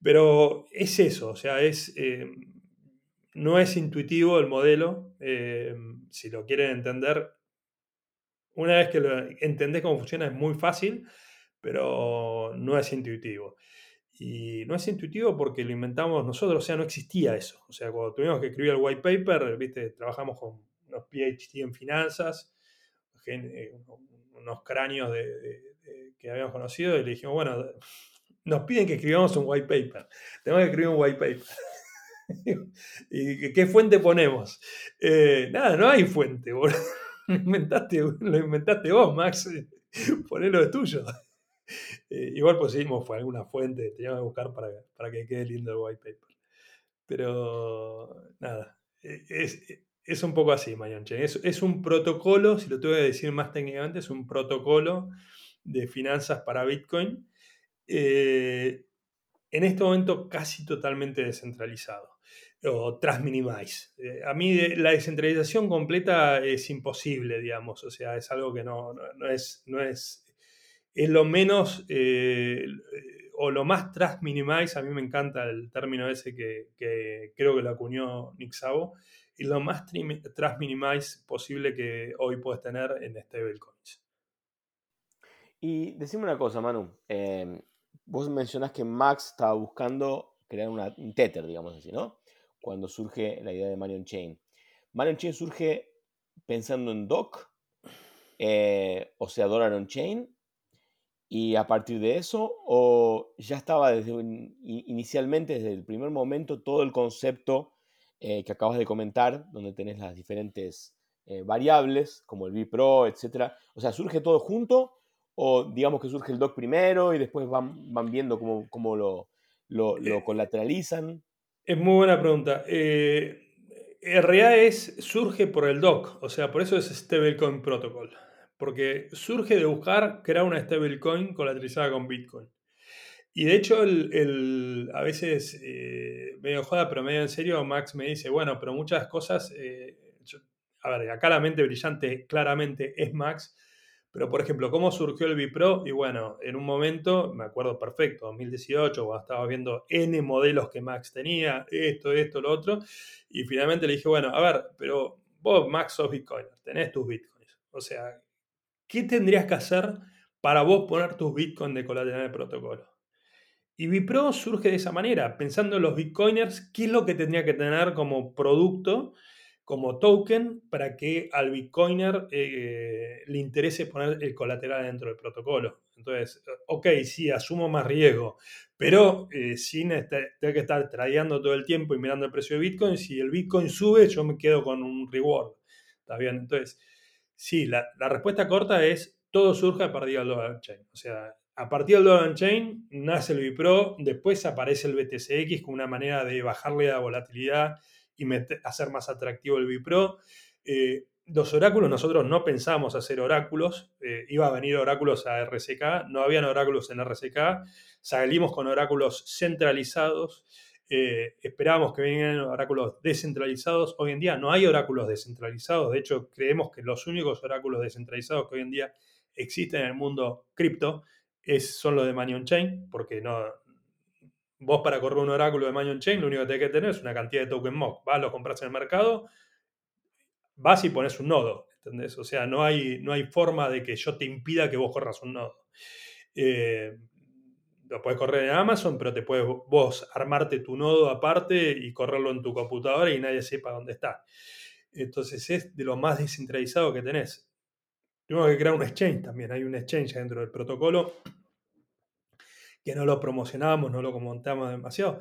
Pero es eso, o sea, es, eh, no es intuitivo el modelo, eh, si lo quieren entender, una vez que lo entendés cómo funciona es muy fácil, pero no es intuitivo. Y no es intuitivo porque lo inventamos nosotros, o sea, no existía eso. O sea, cuando tuvimos que escribir el white paper, ¿viste? trabajamos con unos PhD en finanzas, eh, unos cráneos que habíamos conocido, y le dijimos, bueno, nos piden que escribamos un white paper. Tenemos que escribir un white paper. ¿Y qué fuente ponemos? Eh, nada, no hay fuente. Lo inventaste, lo inventaste vos, Max. Ponelo de tuyo. Eh, igual pusimos fue alguna fuente, teníamos que buscar para, para, que quede lindo el white paper. Pero nada, e, es, es un poco así, Mayonche. Es, es un protocolo, si lo tengo que decir más técnicamente, es un protocolo de finanzas para Bitcoin. Eh, en este momento casi totalmente descentralizado o Transminimize. Eh, a mí la descentralización completa es imposible, digamos, o sea, es algo que no, no, es, no es es lo menos eh, o lo más trust minimize, a mí me encanta el término ese que, creo que lo acuñó Nick Szabo, y lo más trust minimize posible que hoy puedes tener en stablecoins. Y decime una cosa, Manu. Em, vos mencionás que Max estaba buscando crear un Tether, digamos así, ¿no? Cuando surge la idea de Marion Chain. Marion Chain surge pensando en DOC, eh, o sea, Dollar on Chain, y a partir de eso, o ya estaba desde inicialmente, desde el primer momento, todo el concepto eh, que acabas de comentar, donde tenés las diferentes eh, variables, como el BIPRO, etcétera. O sea, ¿surge todo junto? ¿O digamos que surge el DOC primero y después van, van viendo cómo, cómo lo, lo, lo, eh, colateralizan? Es muy buena pregunta. en realidad es, surge por el DOC, o sea, por eso es Stablecoin Protocol porque surge de buscar crear una stablecoin colateralizada con Bitcoin. Y de hecho, el, a veces, eh, medio joda, pero medio en serio, Max me dice, bueno, pero muchas cosas, eh, a ver, acá la mente brillante claramente es Max, pero por ejemplo, ¿cómo surgió el Bipro? Y bueno, en un momento, me acuerdo perfecto, 2018, cuando estaba viendo N modelos que Max tenía, esto, esto, lo otro, y finalmente le dije, bueno, a ver, pero vos, Max, sos Bitcoiner, tenés tus Bitcoins. O sea, ¿qué tendrías que hacer para vos poner tus Bitcoin de colateral el protocolo? Y Bipro surge de esa manera, pensando en los Bitcoiners, qué es lo que tendría que tener como producto, como token, para que al Bitcoiner eh, le interese poner el colateral dentro del protocolo. Entonces, ok, sí, asumo más riesgo, pero eh, sin este, tener que estar tradeando todo el tiempo y mirando el precio de Bitcoin, si el Bitcoin sube, yo me quedo con un reward. ¿Está bien? Entonces, Sí, la, respuesta corta es todo surge a partir del Dollar Chain. O sea, a partir del Dollar Chain nace el Bipro, después aparece el BTCX como una manera de bajarle la volatilidad y hacer más atractivo el Bipro. Eh, los oráculos, nosotros no pensamos hacer oráculos, eh, iba a venir oráculos a RCK, no habían oráculos en RCK, salimos con oráculos centralizados eh, esperábamos que vinieran oráculos descentralizados. Hoy en día no hay oráculos descentralizados. De hecho, creemos que los únicos oráculos descentralizados que hoy en día existen en el mundo cripto son los de Manion Chain, porque no, vos para correr un oráculo de Manion Chain lo único que tenés que tener es una cantidad de token mock. Vas, lo compras en el mercado, vas y pones un nodo. ¿entendés? O sea, no hay, no hay forma de que yo te impida que vos corras un nodo. Eh, lo puedes correr en Amazon, pero te puedes vos armarte tu nodo aparte y correrlo en tu computadora y nadie sepa dónde está. Entonces es de lo más descentralizado que tenés. Tenemos que crear un exchange también. Hay un exchange dentro del protocolo que no lo promocionábamos, no lo comentamos demasiado,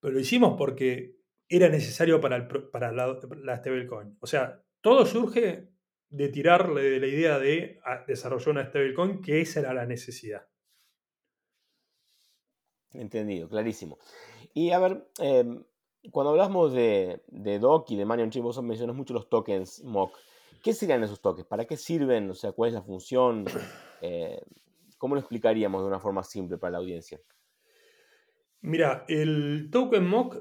pero lo hicimos porque era necesario para, el, para la, la stablecoin. O sea, todo surge de tirarle de la idea de ah, desarrollar una stablecoin, que esa era la necesidad. Entendido, clarísimo. Y a ver, em, cuando hablamos de, de DOC y de Money on Chain, vos mencionas mucho los tokens MOC. ¿Qué serían esos tokens? ¿Para qué sirven? O sea, ¿cuál es la función? Eh, ¿Cómo lo explicaríamos de una forma simple para la audiencia? Mira, el token MOC,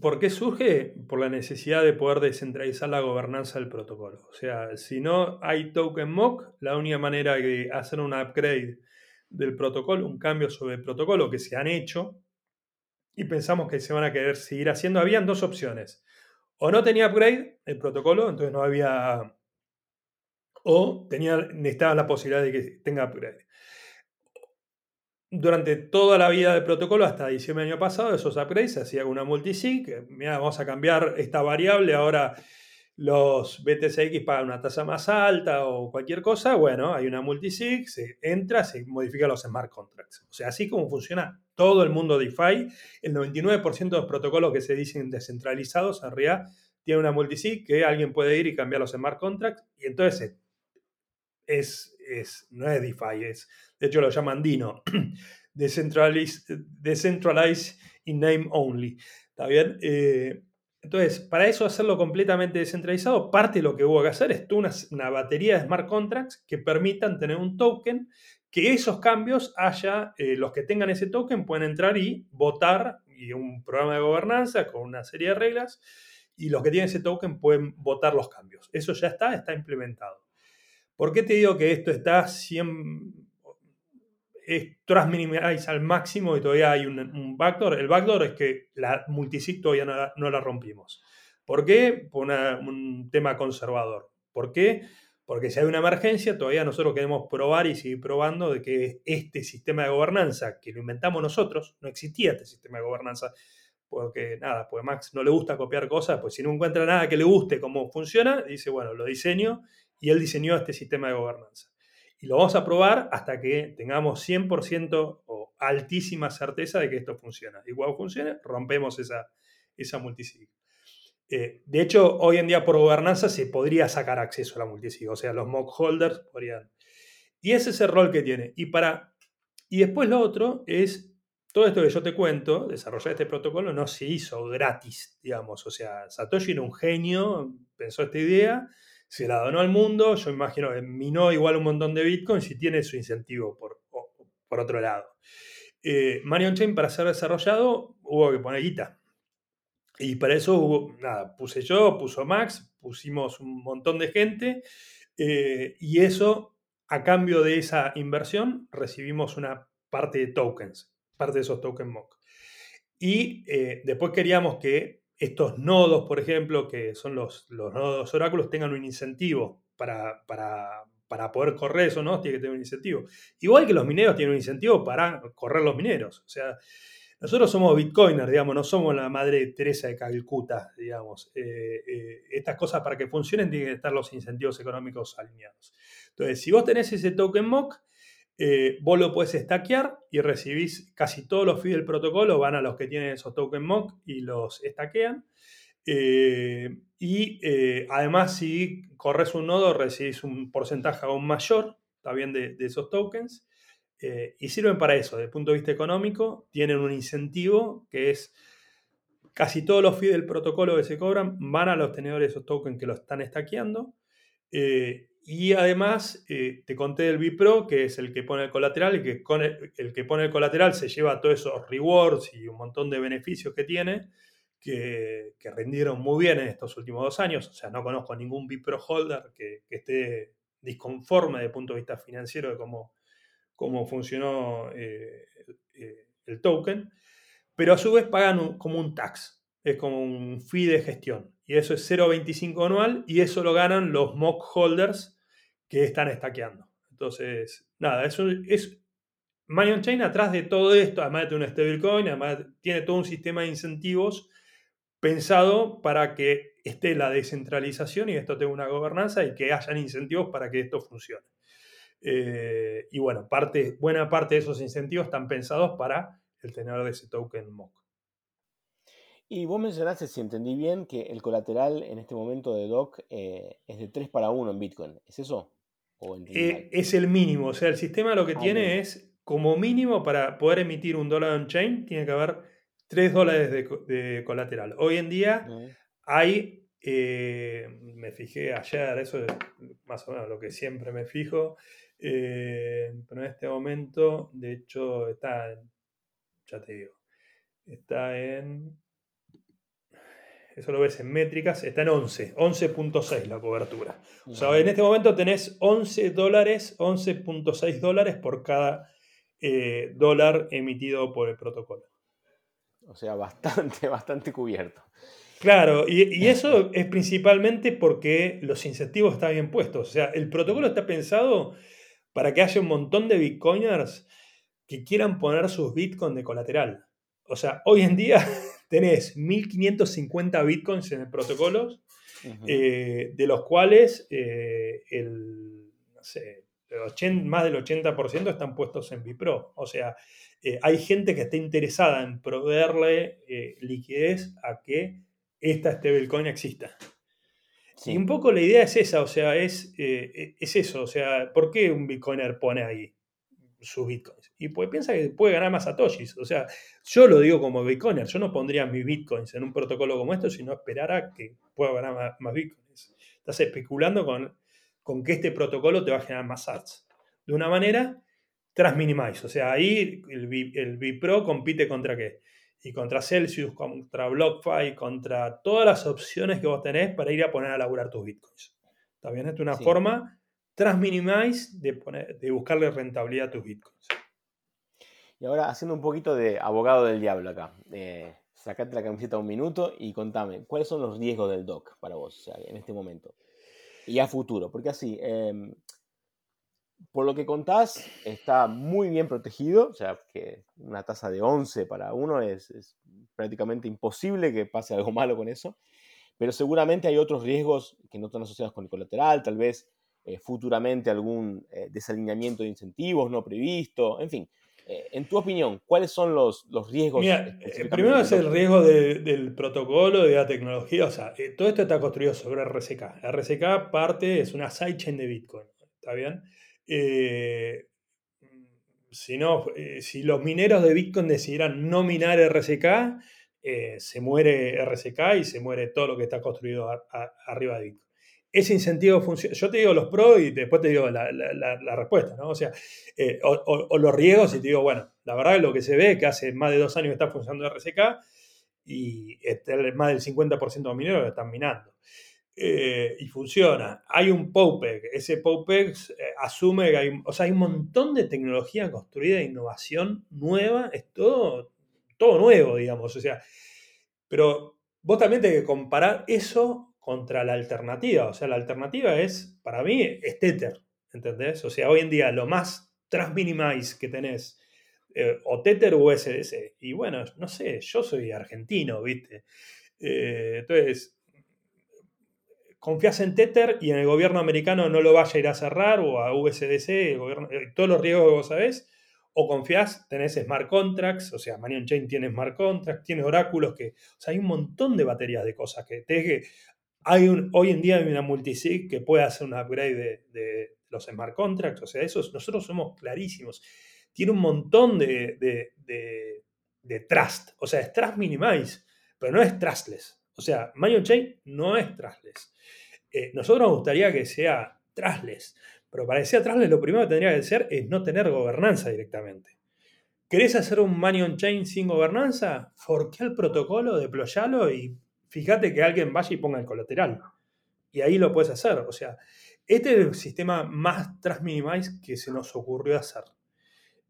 ¿por qué surge? Por la necesidad de poder descentralizar la gobernanza del protocolo. O sea, si no hay token MOC, la única manera de hacer un upgrade del protocolo, un cambio sobre el protocolo que se han hecho y pensamos que se van a querer seguir haciendo, habían dos opciones. O no tenía upgrade el protocolo, entonces no había... O tenía, la posibilidad de que tenga upgrade durante toda la vida del protocolo, hasta diciembre del año pasado, esos upgrades se hacía una multisig. Mira, vamos a cambiar esta variable, ahora los BTCX pagan una tasa más alta o cualquier cosa. Bueno, hay una multisig, se entra, se modifican los smart contracts. O sea, así como funciona todo el mundo DeFi, el 99% de los protocolos que se dicen descentralizados en realidad tiene una multisig que alguien puede ir y cambiar los smart contracts y entonces es, es, no es DeFi, es de hecho lo llaman Dino, Decentralized, in Name Only. ¿Está bien? Eh, entonces, para eso hacerlo completamente descentralizado, parte de lo que hubo que hacer es una, una, batería de smart contracts que permitan tener un token, que esos cambios haya, eh, los que tengan ese token pueden entrar y votar, y un programa de gobernanza con una serie de reglas, y los que tienen ese token pueden votar los cambios. Eso ya está, está implementado. ¿Por qué te digo que esto está 100, es transminimize al máximo y todavía hay un, backdoor. El backdoor es que la multisig todavía no la, rompimos. ¿Por qué? Por un tema conservador. ¿Por qué? Porque si hay una emergencia, todavía nosotros queremos probar y seguir probando de que este sistema de gobernanza, que lo inventamos nosotros, no existía este sistema de gobernanza, porque nada, pues Max no le gusta copiar cosas, pues si no encuentra nada que le guste cómo funciona, dice, bueno, lo diseño y él diseñó este sistema de gobernanza y lo vamos a probar hasta que tengamos 100% o altísima certeza de que esto funciona. Y cuando funcione, rompemos esa, esa multisig. Eh, de hecho, hoy en día por gobernanza se podría sacar acceso a la multisig, o sea, los mock holders podrían. Y ese es el rol que tiene. Y, para, y después lo otro es, todo esto que yo te cuento, desarrollar este protocolo no se hizo gratis, digamos. O sea, Satoshi era un genio, pensó esta idea se la donó al mundo, yo imagino que minó igual un montón de bitcoins y tiene su incentivo por, por otro lado. Eh, Marion Chain para ser desarrollado hubo que poner guita. Y para eso nada, puse yo, puso Max, pusimos un montón de gente eh, y eso, a cambio de esa inversión, recibimos una parte de tokens, parte de esos tokens MOC. Y eh, después queríamos que estos nodos, por ejemplo, que son los, los nodos oráculos, tengan un incentivo para, para, poder correr eso, ¿no? Tiene que tener un incentivo. Igual que los mineros tienen un incentivo para correr los mineros. O sea, nosotros somos bitcoiners, digamos, no somos la madre Teresa de Calcuta, digamos. Eh, eh, estas cosas para que funcionen tienen que estar los incentivos económicos alineados. Entonces, si vos tenés ese token MOC, eh, vos lo puedes stackear y recibís casi todos los fees del protocolo, van a los que tienen esos token mock y los stackean. Eh, y eh, además, si corres un nodo, recibís un porcentaje aún mayor también de, esos tokens. y sirven para eso, desde el punto de vista económico, tienen un incentivo que es casi todos los fees del protocolo que se cobran van a los tenedores de esos tokens que lo están stackeando. Y además, eh, te conté del Bipro, que es el que pone el colateral, y que con el, que pone el colateral se lleva todos esos rewards y un montón de beneficios que tiene, que, que rendieron muy bien en estos últimos dos años. O sea, no conozco ningún Bipro holder que, esté disconforme desde el punto de vista financiero de cómo, cómo funcionó eh, eh, el token. Pero a su vez pagan como un tax, es como un fee de gestión. Y eso es 0.25 anual y eso lo ganan los mock holders que están estaqueando. Entonces, nada, eso es Money Chain atrás de todo esto, además de un stablecoin, además tiene todo un sistema de incentivos pensado para que esté la descentralización y esto tenga una gobernanza y que hayan incentivos para que esto funcione. Eh, y bueno, parte, buena parte de esos incentivos están pensados para el tenedor de ese token MOC. Y vos mencionaste, si entendí bien, que el colateral en este momento de DOC eh, es de 3 para 1 en Bitcoin. ¿Es eso? Eh, es el mínimo. O sea, el sistema lo que ah, tiene es, como mínimo, para poder emitir un dólar on-chain, tiene que haber 3 dólares de, colateral. Hoy en día hay, eh, me fijé ayer, eso es más o menos lo que siempre me fijo, pero en este momento, de hecho, está en, ya te digo, está en eso lo ves en métricas, está en 11, 11.6 la cobertura. O sea, en este momento tenés 11 dólares, 11.6 dólares por cada eh, dólar emitido por el protocolo. O sea, bastante, bastante cubierto. Claro, y, eso es principalmente porque los incentivos están bien puestos. O sea, el protocolo está pensado para que haya un montón de bitcoiners que quieran poner sus bitcoins de colateral. O sea, hoy en día tenés 1550 bitcoins en el protocolo, eh, de los cuales eh, el, más del 80% están puestos en Bipro. O sea, eh, hay gente que está interesada en proveerle liquidez a que esta stablecoin exista. Y un poco la idea es esa, o sea, es, es eso, o sea, ¿por qué un bitcoiner pone ahí sus bitcoins? Y pues piensa que puede ganar más satoshis. O sea, yo lo digo como bitcoiner, yo no pondría mis bitcoins en un protocolo como esto si no esperara que pueda ganar más, bitcoins. Estás especulando con, con que este protocolo te va a generar más sats. De una manera, tras minimize. O sea, ahí el, el Bipro compite contra qué? Y contra Celsius, contra BlockFi, contra todas las opciones que vos tenés para ir a poner a laburar tus bitcoins. ¿Está bien? Esto es una forma tras minimize de, poner, de buscarle rentabilidad a tus bitcoins. Y ahora haciendo un poquito de abogado del diablo acá. Eh, sacate la camiseta un minuto y contame, ¿cuáles son los riesgos del DOC para vos en este momento? Y a futuro, porque así, em, por lo que contás, está muy bien protegido, o sea, que una tasa de 11 para uno es, prácticamente imposible que pase algo malo con eso, pero seguramente hay otros riesgos que no están asociados con el colateral, tal vez eh, futuramente algún eh, desalineamiento de incentivos no previsto, en fin. Eh, en tu opinión, ¿cuáles son los, los riesgos? Mira, eh, primero es el riesgo del protocolo, de la tecnología. O sea, eh, todo esto está construido sobre RCK. RCK parte, es una sidechain de Bitcoin. ¿Está bien? si, no, si los mineros de Bitcoin decidieran no minar RCK, se muere RCK y se muere todo lo que está construido arriba de Bitcoin ese incentivo funciona. Yo te digo los pros y después te digo la, respuesta, ¿no? O sea, eh, o, los riesgos y te digo, bueno, la verdad es lo que se ve que hace más de dos años está funcionando RSK y este, más del 50% de mineros lo están minando. Eh, y funciona. Hay un POPEC, ese POPEC eh, asume que hay, o sea, hay un montón de tecnología construida, innovación nueva, es todo, todo nuevo, digamos. O sea, pero vos también tenés que comparar eso contra la alternativa. O sea, la alternativa es, para mí, es Tether, ¿entendés? O sea, hoy en día lo más transminimize que tenés, eh, o Tether o SDC. Y bueno, no sé, yo soy argentino, ¿viste? Eh, entonces, confías en Tether y en el gobierno americano no lo vaya a ir a cerrar, o a USDC, el gobierno, eh, todos los riesgos que vos sabés, o confías, tenés smart contracts, o sea, Manion Chain tiene smart contracts, tiene oráculos que, o sea, hay un montón de baterías de cosas que tenés que hay un, hoy en día hay una multisig que puede hacer un upgrade de, los smart contracts, o sea, eso nosotros somos clarísimos. Tiene un montón de, trust, o sea, es trust minimize, pero no es trustless. O sea, Mayon Chain no es trustless. Eh, nosotros nos gustaría que sea trustless, pero para que sea trustless lo primero que tendría que ser es no tener gobernanza directamente. ¿Querés hacer un Manion Chain sin gobernanza? Forquea el protocolo, deployalo y fíjate que alguien vaya y ponga el colateral. Y ahí lo puedes hacer. O sea, este es el sistema más transminimize que se nos ocurrió hacer.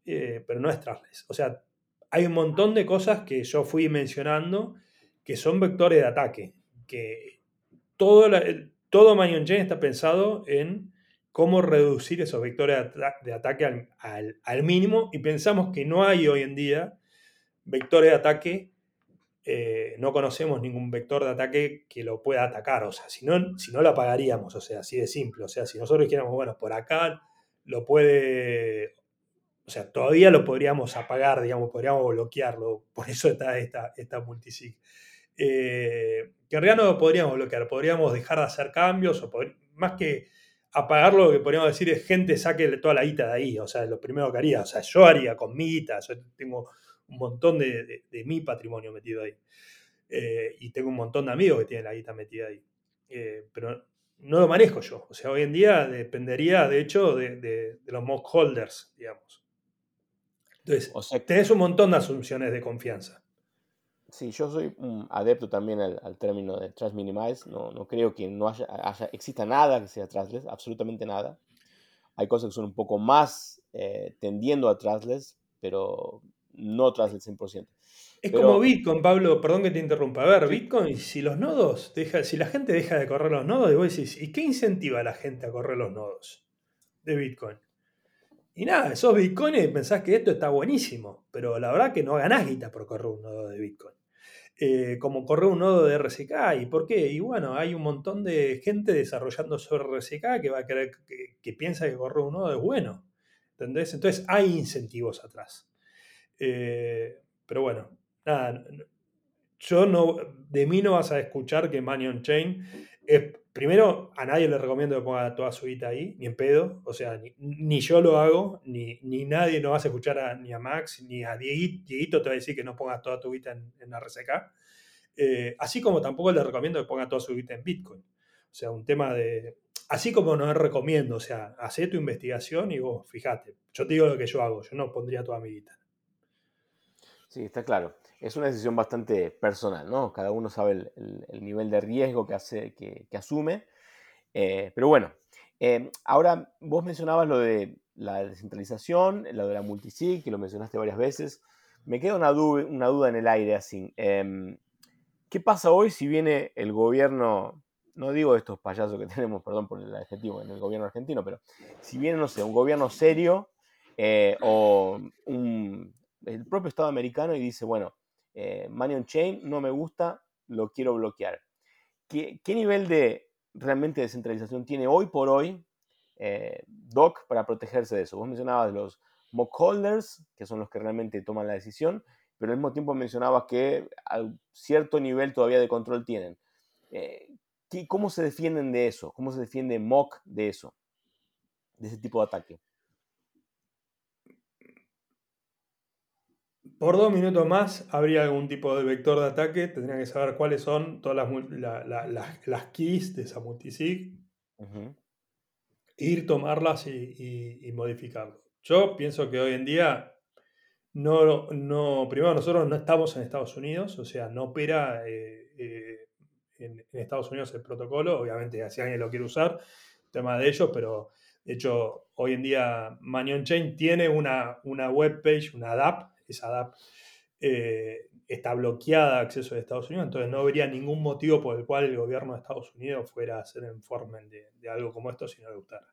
Eh, pero no es trustless. O sea, hay un montón de cosas que yo fui mencionando que son vectores de ataque. Que todo, todo Manion Chain está pensado en cómo reducir esos vectores de ataque al, al, mínimo y pensamos que no hay hoy en día vectores de ataque eh, no conocemos ningún vector de ataque que lo pueda atacar. O sea, si no, si no lo apagaríamos, o sea, así de simple. O sea, si nosotros dijéramos, bueno, por acá lo puede. O sea, todavía lo podríamos apagar, digamos, podríamos bloquearlo. Por eso está esta, esta multisig. eh, que en realidad no lo podríamos bloquear, podríamos dejar de hacer cambios, o más que apagarlo, lo que podríamos decir es gente saque toda la guita de ahí, o sea, lo primero que haría, o sea, yo haría con mi guita, yo tengo un montón de, mi patrimonio metido ahí. Eh, y tengo un montón de amigos que tienen la guita metida ahí. Eh, pero no lo manejo yo. O sea, hoy en día dependería, de hecho, de, los mock holders, digamos. Entonces, tenés un montón de asunciones de confianza. Sí, yo soy un adepto también al, término de trust minimize. No, no creo que no haya, exista nada que sea trustless, absolutamente nada. Hay cosas que son un poco más eh, tendiendo a trustless, pero no trustless 100%. Es como Bitcoin, Pablo, perdón que te interrumpa. A ver, Bitcoin, si los nodos, deja, si la gente deja de correr los nodos, y vos decís, ¿y qué incentiva a la gente a correr los nodos de Bitcoin? Y nada, esos Bitcoins pensás que esto está buenísimo, pero la verdad que no ganás guita por correr un nodo de Bitcoin. Eh, como correr un nodo de RSK. ¿Y por qué? Y bueno, hay un montón de gente desarrollando sobre RSK que va a creer que, piensa que correr un nodo es bueno. ¿Entendés? Entonces hay incentivos atrás. Eh, pero bueno, nada, yo no, de mí no vas a escuchar que Money on Chain primero, a nadie le recomiendo que ponga toda su guita ahí, ni en pedo, o sea, ni, yo lo hago, ni, ni, nadie no vas a escuchar ni a Max, ni a Dieguito, te va a decir que no pongas toda tu guita en, en RSK, eh, así como tampoco le recomiendo que ponga toda su guita en Bitcoin. O sea, un tema de, así como no recomiendo, o sea, haz tu investigación y vos, fíjate, yo te digo lo que yo hago, yo no pondría toda mi guita. Sí, está claro es una decisión bastante personal, ¿no? Cada uno sabe el, nivel de riesgo que, hace, que, asume. Eh, pero bueno, eh, ahora vos mencionabas lo de la descentralización, lo de la multisig, que lo mencionaste varias veces. Me queda una, una duda en el aire así. Em, ¿Qué pasa hoy si viene el gobierno, no digo estos payasos que tenemos, perdón por el adjetivo, en el gobierno argentino, pero si viene, no sé, un gobierno serio eh, o el propio Estado americano y dice, bueno, eh, Money on Chain no me gusta, lo quiero bloquear. ¿Qué, nivel de realmente descentralización tiene hoy por hoy eh, DOC para protegerse de eso? Vos mencionabas los mock holders, que son los que realmente toman la decisión, pero al mismo tiempo mencionabas que a cierto nivel todavía de control tienen. Eh, ¿Cómo se defienden de eso? ¿Cómo se defiende mock de eso? De ese tipo de ataque. Por dos minutos más habría algún tipo de vector de ataque. Tendrían que saber cuáles son todas las, keys de esa multisig. Ir, tomarlas y, modificarlo. Yo pienso que hoy en día, no, no, primero nosotros no estamos en Estados Unidos, o sea, no opera eh, eh, en, Estados Unidos el protocolo. Obviamente, si alguien lo quiere usar, tema de ellos, pero de hecho, hoy en día Manion Chain tiene una, una web page, una DAP, esa DAP eh, está bloqueada a acceso de Estados Unidos, entonces no habría ningún motivo por el cual el gobierno de Estados Unidos fuera a hacer enforcement de, de algo como esto si no le gustara.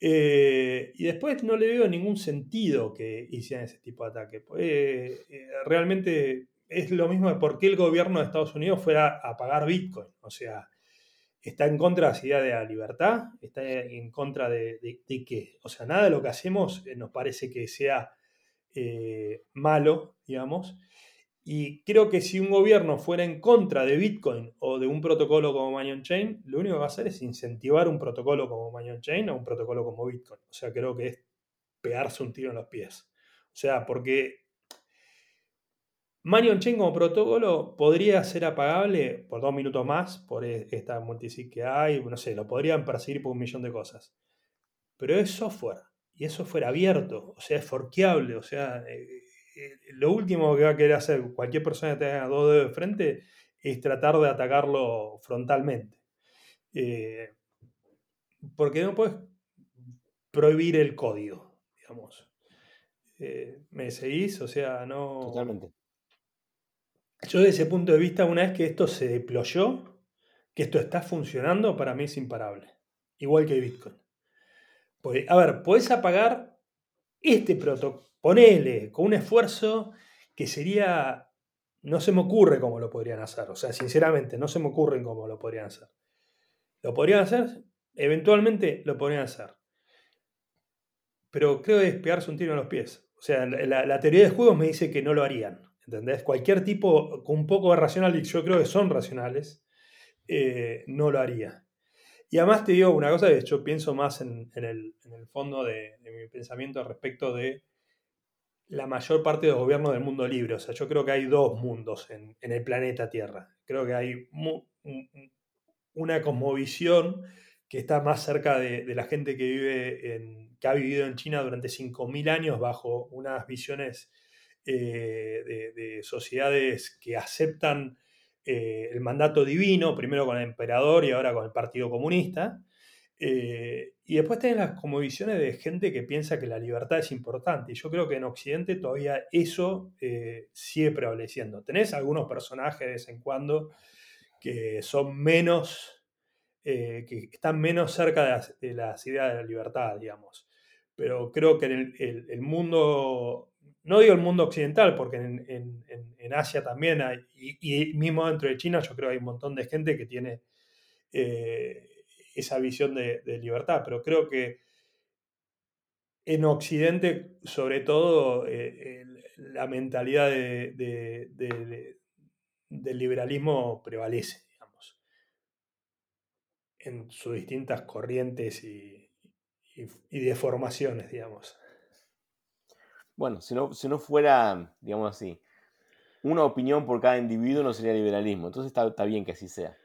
Eh, y después no le veo ningún sentido que hicieran ese tipo de ataque. Eh, realmente es lo mismo de por qué el gobierno de Estados Unidos fuera a pagar Bitcoin. O sea, está en contra de la idea de la libertad, está en contra de, de qué. O sea, nada de lo que hacemos nos parece que sea eh, malo, digamos. Y creo que si un gobierno fuera en contra de Bitcoin o de un protocolo como Manion Chain, lo único que va a hacer es incentivar un protocolo como Manion Chain o un protocolo como Bitcoin. O sea, creo que es pegarse un tiro en los pies. O sea, porque Manion Chain como protocolo podría ser apagable por dos minutos más por e, esta multisig que hay, no sé, lo podrían perseguir por un millón de cosas. Pero es software y eso fuera abierto, o sea, es forqueable, o sea, eh, eh, lo último que va a querer hacer cualquier persona que tenga dos dedos de frente es tratar de atacarlo frontalmente. Eh, porque no puedes prohibir el código, digamos. ¿Me seguís? O sea, no... Totalmente. Yo desde ese punto de vista, una vez que esto se deployó, que esto está funcionando, para mí es imparable. Igual que Bitcoin a ver, podés apagar este protocolo, ponele, con un esfuerzo que sería, no se me ocurre cómo lo podrían hacer, o sea, sinceramente, no se me ocurre cómo lo podrían hacer. ¿Lo podrían hacer? Eventualmente lo podrían hacer. Pero creo que es pegarse un tiro en los pies. O sea, la, teoría de juegos me dice que no lo harían. ¿Entendés? Cualquier tipo con un poco de racional, y yo creo que son racionales, eh, no lo haría. Y además te digo una cosa, yo pienso más en, el, fondo de, mi pensamiento respecto de la mayor parte de los gobiernos del mundo libre. O sea, yo creo que hay dos mundos en, el planeta Tierra. Creo que hay una cosmovisión que está más cerca de, la gente que vive en, que ha vivido en China durante 5.000 años bajo unas visiones eh, de, sociedades que aceptan eh, el mandato divino, primero con el emperador y ahora con el Partido Comunista. Eh, y después tenés las como visiones de gente que piensa que la libertad es importante. Y yo creo que en Occidente todavía eso sigue prevaleciendo. Tenés algunos personajes de vez en cuando que son menos, que están menos cerca de las, ideas de la libertad, digamos. Pero creo que en el mundo no digo el mundo occidental, porque en, Asia también hay, y, mismo dentro de China yo creo que hay un montón de gente que tiene eh, esa visión de, libertad, pero creo que en Occidente, sobre todo, eh, la mentalidad del liberalismo prevalece, digamos, en sus distintas corrientes y, y deformaciones, digamos. Bueno, si no, si no fuera, digamos así, una opinión por cada individuo no sería liberalismo. Entonces está, bien que así sea.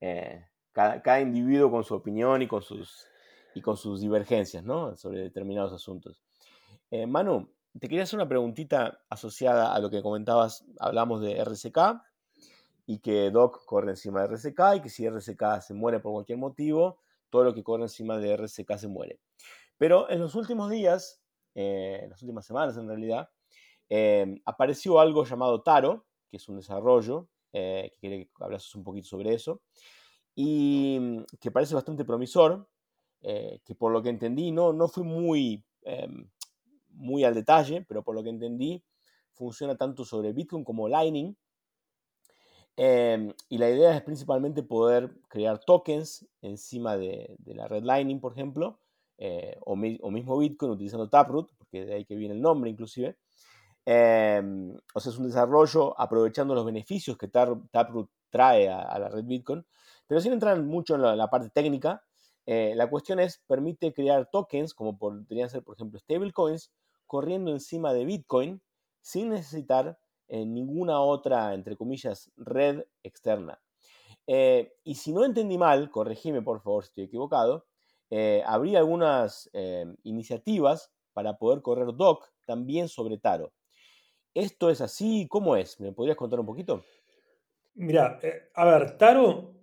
Eh, cada, individuo con su opinión y con sus, y con sus divergencias ¿no? sobre determinados asuntos. Eh, Manu, te quería hacer una preguntita asociada a lo que comentabas. Hablamos de RCK y que Doc corre encima de RCK y que si RCK se muere por cualquier motivo, todo lo que corre encima de RCK se muere. Pero en los últimos días eh, en las últimas semanas en realidad, eh, apareció algo llamado Taro, que es un desarrollo, eh, que quiere que hablas un poquito sobre eso, y mm, que parece bastante promisor, que por lo que entendí no, no fue muy, em, muy al detalle, pero por lo que entendí funciona tanto sobre Bitcoin como Lightning, em, y la idea es principalmente poder crear tokens encima de la red Lightning, por ejemplo, eh, o, mismo Bitcoin utilizando Taproot, porque de ahí que viene el nombre inclusive. Em, o sea, es un desarrollo aprovechando los beneficios que Taproot trae a, la red Bitcoin. Pero sin entrar mucho en la, parte técnica, eh, la cuestión es, permite crear tokens, como podrían ser, por ejemplo, stablecoins, corriendo encima de Bitcoin sin necesitar eh, ninguna otra, entre comillas, red externa. y si no entendí mal, corregime por favor si estoy equivocado, eh, habría algunas eh, iniciativas para poder correr doc también sobre Taro. ¿Esto es así? ¿Cómo es? ¿Me podrías contar un poquito? Mira, eh, a ver, Taro,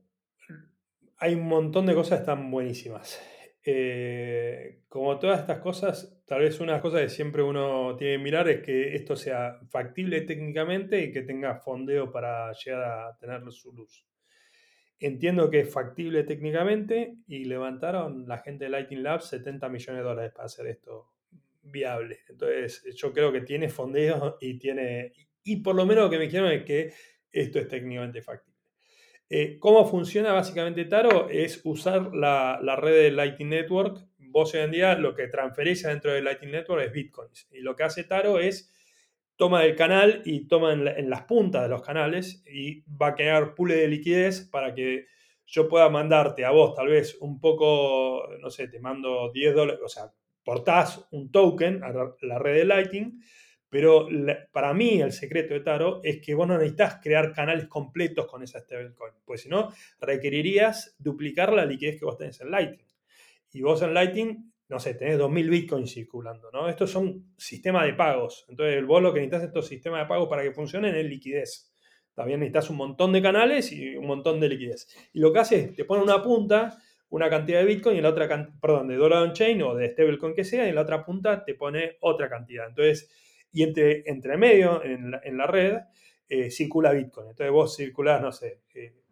hay un montón de cosas están buenísimas. como todas estas cosas, tal vez una de las cosas que siempre uno tiene que mirar es que esto sea factible técnicamente y que tenga fondeo para llegar a tener su luz. Entiendo que es factible técnicamente y levantaron la gente de Lighting Labs 70 millones de dólares para hacer esto viable. Entonces, yo creo que tiene fondeo y tiene. Y por lo menos lo que me quiero es que esto es técnicamente factible. Eh, ¿Cómo funciona básicamente Taro? Es usar la, la, red de Lightning Network. Vos hoy en día lo que transferís dentro de Lightning Network es bitcoins. Y lo que hace Taro es toma el canal y toma en, las puntas de los canales y va a crear pule de liquidez para que yo pueda mandarte a vos tal vez un poco, no sé, te mando 10 dólares, o sea, portás un token a la red de Lightning, pero para mí el secreto de Taro es que vos no necesitas crear canales completos con esa stablecoin, pues si no, requerirías duplicar la liquidez que vos tenés en Lightning. Y vos en Lightning no sé, tenés 2.000 bitcoins circulando, ¿no? Estos son sistemas de pagos. Entonces, el lo que necesitas estos sistemas de pagos para que funcionen es liquidez. También necesitas un montón de canales y un montón de liquidez. Y lo que hace es, te pone una punta, una cantidad de bitcoin y la otra, perdón, de dólar on chain o de stablecoin que sea, y en la otra punta te pone otra cantidad. Entonces, y entre, entre medio, en la, red, eh, circula bitcoin. Entonces, vos circulás, no sé, eh,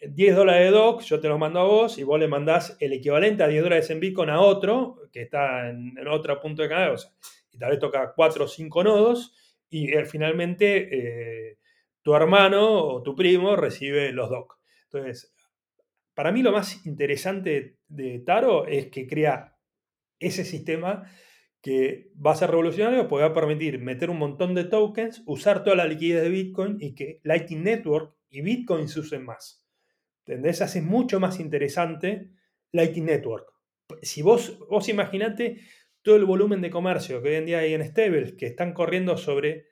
10 dólares de DOC, yo te lo mando a vos y vos le mandás el equivalente a 10 dólares en Bitcoin a otro que está en, otro punto de canal, y tal vez toca 4 o 5 nodos y finalmente eh, tu hermano o tu primo recibe los DOC. Entonces, para mí lo más interesante de Taro es que crea ese sistema que va a ser revolucionario porque va a permitir meter un montón de tokens, usar toda la liquidez de Bitcoin y que Lightning Network y Bitcoin se usen más. ¿Entendés? Hace mucho más interesante Lightning Network. Si vos, vos imaginate todo el volumen de comercio que hoy en día hay en stables que están corriendo sobre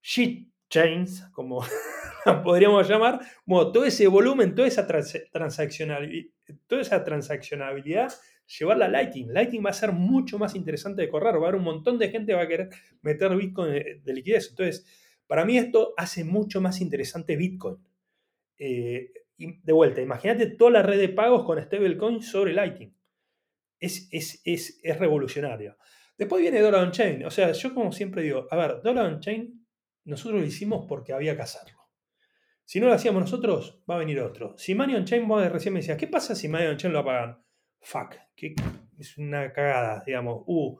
shit chains, como podríamos llamar, bueno, todo ese volumen, toda esa, transaccionalidad, toda esa transaccionabilidad, llevarla a Lightning. Lightning va a ser mucho más interesante de correr, va a haber un montón de gente que va a querer meter Bitcoin de, liquidez. Entonces, para mí esto hace mucho más interesante Bitcoin. Eh, de vuelta, imagínate toda la red de pagos con stablecoin sobre Lightning. Es, es, es, es revolucionario. Después viene Dollar on Chain. O sea, yo como siempre digo, a ver, Dollar on Chain nosotros lo hicimos porque había que hacerlo. Si no lo hacíamos nosotros, va a venir otro. Si Money on Chain, vos recién me decías, ¿qué pasa si Money on Chain lo apagan? Fuck, que es una cagada, digamos. Uh,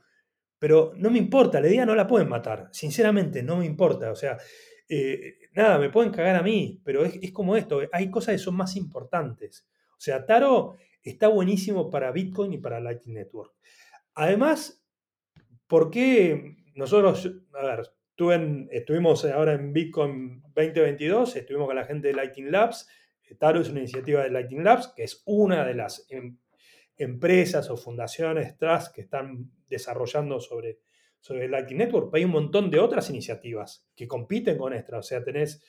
pero no me importa, la idea no la pueden matar. Sinceramente, no me importa. O sea, eh, nada, me pueden cagar a mí, pero es, como esto, hay cosas que son más importantes. O sea, Taro está buenísimo para Bitcoin y para Lightning Network. Además, ¿por qué nosotros, a ver, estuvimos ahora en Bitcoin 2022, estuvimos con la gente de Lightning Labs. Taro es una iniciativa de Lightning Labs, que es una de las em, empresas o fundaciones trust que están desarrollando sobre sobre Lightning Network, hay un montón de otras iniciativas que compiten con esta. O sea, tenés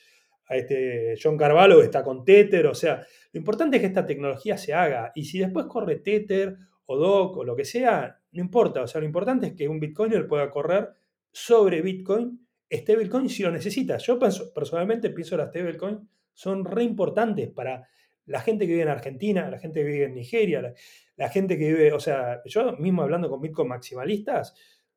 a este John Carvalho que está con Tether. O sea, lo importante es que esta tecnología se haga. Y si después corre Tether o DOC o lo que sea, no importa. O sea, lo importante es que un Bitcoiner pueda correr sobre Bitcoin, stablecoin si lo necesita. Yo personalmente pienso que las stablecoin son re importantes para la gente que vive en Argentina, la gente que vive en Nigeria, la gente que vive, o sea, yo mismo hablando con Bitcoin maximalistas,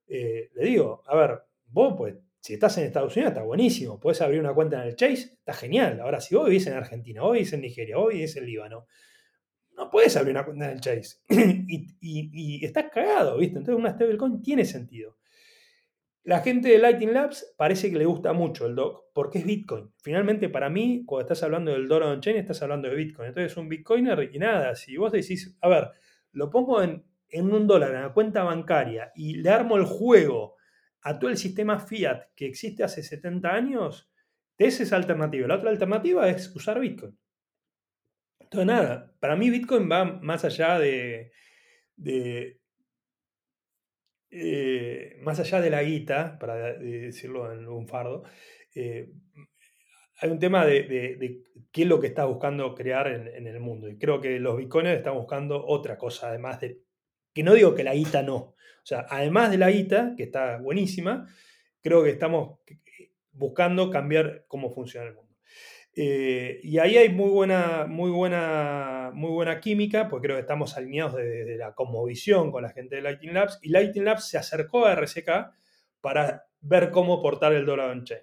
eh, le digo, a ver, vos pues, si estás en Estados Unidos está buenísimo, puedes abrir una cuenta en el Chase, está genial. Ahora, si vos vivís en Argentina, vos vivís en Nigeria, vos vivís en Líbano, no puedes abrir una cuenta en el Chase. y, estás cagado, ¿viste? Entonces una stablecoin tiene sentido. La gente de Lightning Labs parece que le gusta mucho el DOC porque es Bitcoin. Finalmente, para mí, cuando estás hablando del Dollar on Chain, estás hablando de Bitcoin. Entonces, un Bitcoiner y nada. Si vos decís, a ver, lo pongo en, en un dólar en la cuenta bancaria y le armo el juego a todo el sistema fiat que existe hace 70 años, esa es alternativa. La otra alternativa es usar Bitcoin. Entonces, nada, para mí Bitcoin va más allá de, eh, más allá de la guita, para decirlo en un fardo, eh, hay un tema de, qué es lo que está buscando crear en, en, el mundo. Y creo que los bitcoiners están buscando otra cosa, además de que no digo que la guita no. O sea, además de la guita, que está buenísima, creo que estamos buscando cambiar cómo funciona el mundo. Eh, y ahí hay muy buena, muy, buena, muy buena química, porque creo que estamos alineados desde, la conmovisión con la gente de Lighting Labs. Y Lighting Labs se acercó a RSK para ver cómo portar el dólar on-chain.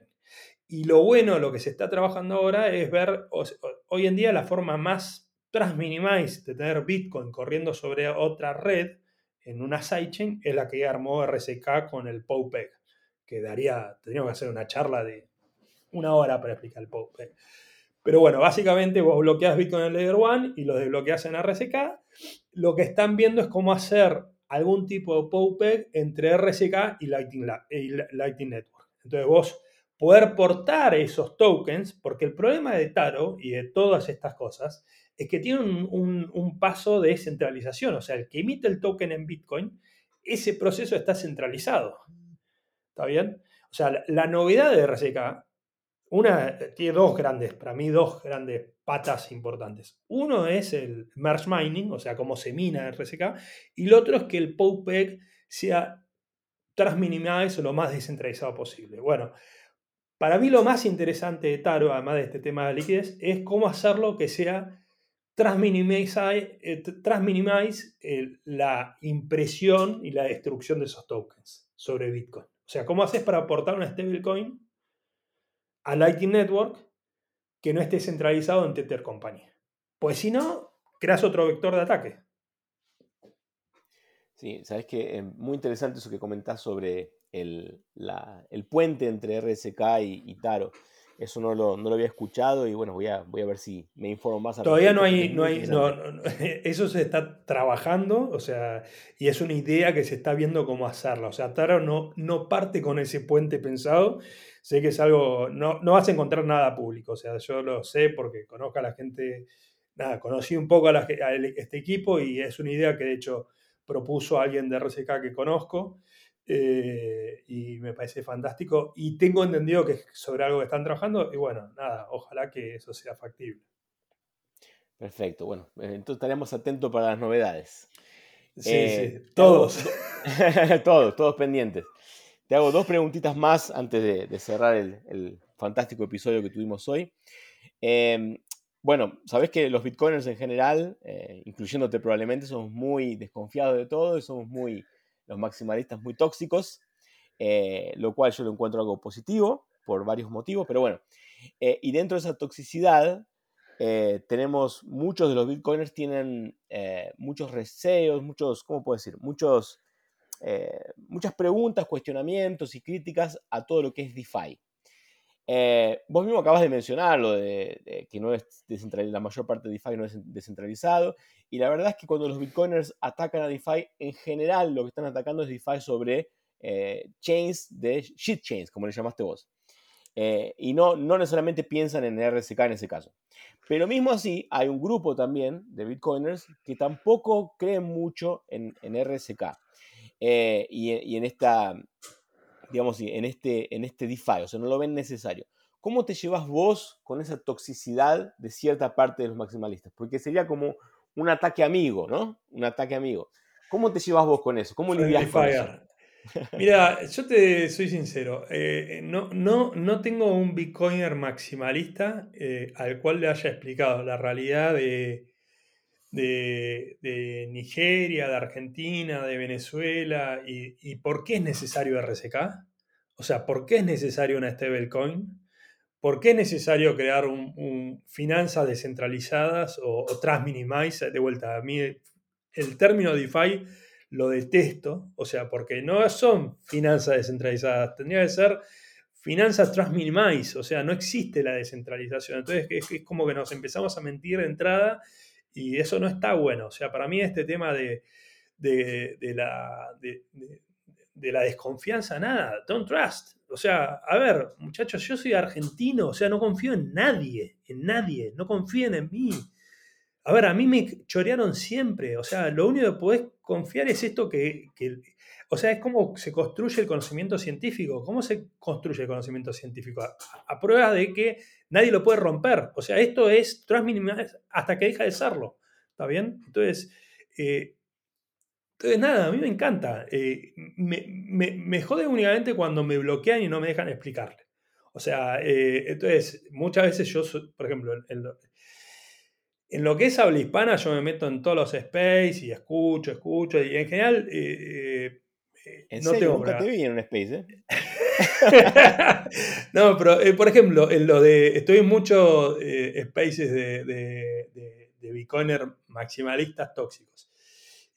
Y lo bueno, lo que se está trabajando ahora es ver, hoy en día la forma más Transminimize de tener Bitcoin corriendo sobre otra red en una sidechain es la que armó RSK con el POPEG, que daría, tendríamos que hacer una charla de una hora para explicar el POPEG. Pero bueno, básicamente vos bloqueas Bitcoin en Layer 1 y lo desbloqueas en RSK. Lo que están viendo es cómo hacer algún tipo de POPEG entre RSK y Lightning, y Lightning Network. Entonces vos poder portar esos tokens, porque el problema de Taro y de todas estas cosas es que tiene un, paso de centralización. O sea, el que emite el token en Bitcoin, ese proceso está centralizado. ¿Está bien? O sea, la, novedad de RCK, una, tiene dos grandes, para mí, dos grandes patas importantes. Uno es el merge mining, o sea, cómo se mina RCK, y el otro es que el POPEG sea transminimized o lo más descentralizado posible. Bueno, para mí lo más interesante de Taro, además de este tema de liquidez, es cómo hacerlo que sea transminimize, eh, la impresión y la destrucción de esos tokens sobre Bitcoin. O sea, ¿cómo haces para aportar una stablecoin a Lightning Network que no esté centralizado en Tether compañía? Pues si no, creas otro vector de ataque. Sí, sabes que es muy interesante eso que comentás sobre el, puente entre RSK y, Taro. Eso no lo, no lo había escuchado y bueno, voy a, voy a ver si me informo más. Todavía no hay, no hay, no, eso se está trabajando, o sea, y es una idea que se está viendo cómo hacerla. O sea, Taro no, no parte con ese puente pensado. Sé que es algo, no, no vas a encontrar nada público, o sea, yo lo sé porque conozco a la gente, nada, conocí un poco a, a este equipo y es una idea que de hecho propuso alguien de RCK que conozco. Eh, y me parece fantástico. Y tengo entendido que es sobre algo que están trabajando y bueno, nada, ojalá que eso sea factible. Perfecto, bueno, eh, entonces estaremos atentos para las novedades. Sí, eh, sí, todos. todos, todos pendientes. Te hago dos preguntitas más antes de, cerrar el, fantástico episodio que tuvimos hoy. Em, bueno, sabes que los bitcoiners en general, incluyéndote probablemente, somos muy desconfiados de todo y somos muy los maximalistas muy tóxicos, eh, lo cual yo lo encuentro algo positivo por varios motivos, pero bueno, eh, y dentro de esa toxicidad eh, tenemos, muchos de los bitcoiners tienen muchos receos, muchos, ¿cómo puedo decir? Muchos, muchas preguntas, cuestionamientos y críticas a todo lo que es DeFi. Vos mismo acabas de mencionar lo de, que no es la mayor parte de DeFi no es descentralizado y la verdad es que cuando los bitcoiners atacan a DeFi, en general lo que están atacando es DeFi sobre eh, chains de shit chains, como le llamaste vos. Eh, y no, no necesariamente piensan en RSK en ese caso. Pero mismo así, hay un grupo también de bitcoiners que tampoco creen mucho en, en RSK eh, y, y, en esta, digamos, en este, en este DeFi, o sea, no lo ven necesario. ¿Cómo te llevas vos con esa toxicidad de cierta parte de los maximalistas? Porque sería como un ataque amigo, ¿no? Un ataque amigo. ¿Cómo te llevas vos con eso? ¿Cómo lidias con eso? Mira, yo te soy sincero, eh, no, no, no tengo un bitcoiner maximalista eh, al cual le haya explicado la realidad de, de, Nigeria, de Argentina, de Venezuela y, por qué es necesario RSK. O sea, ¿por qué es necesario una stablecoin? ¿Por qué es necesario crear un, finanzas descentralizadas o, o trust minimize? De vuelta, a mí el término DeFi lo detesto, o sea, porque no son finanzas descentralizadas, tendría que ser finanzas trust minimize, o sea, no existe la descentralización. Entonces es, como que nos empezamos a mentir de entrada y eso no está bueno. O sea, para mí este tema de, la, de la desconfianza, nada, don't trust. O sea, a ver, muchachos, yo soy argentino, o sea, no confío en nadie, en nadie, no confíen en mí. A ver, a mí me chorearon siempre, o sea, lo único que podés confiar es esto que, o sea, es cómo se construye el conocimiento científico. ¿Cómo se construye el conocimiento científico? A, prueba de que nadie lo puede romper. O sea, esto es transminimal hasta que deja de serlo. ¿Está bien? Entonces, eh, entonces, nada, a mí me encanta. Eh, me, jode únicamente cuando me bloquean y no me dejan explicarle. O sea, eh, entonces, muchas veces yo, por ejemplo, en, lo que es habla hispana, yo me meto en todos los space y escucho, escucho, y en general. ¿En no serio? Nunca te vi en un space, ¿eh? no, pero por ejemplo, en lo de. Estoy en muchos spaces de, de, de Bitcoiner maximalistas tóxicos.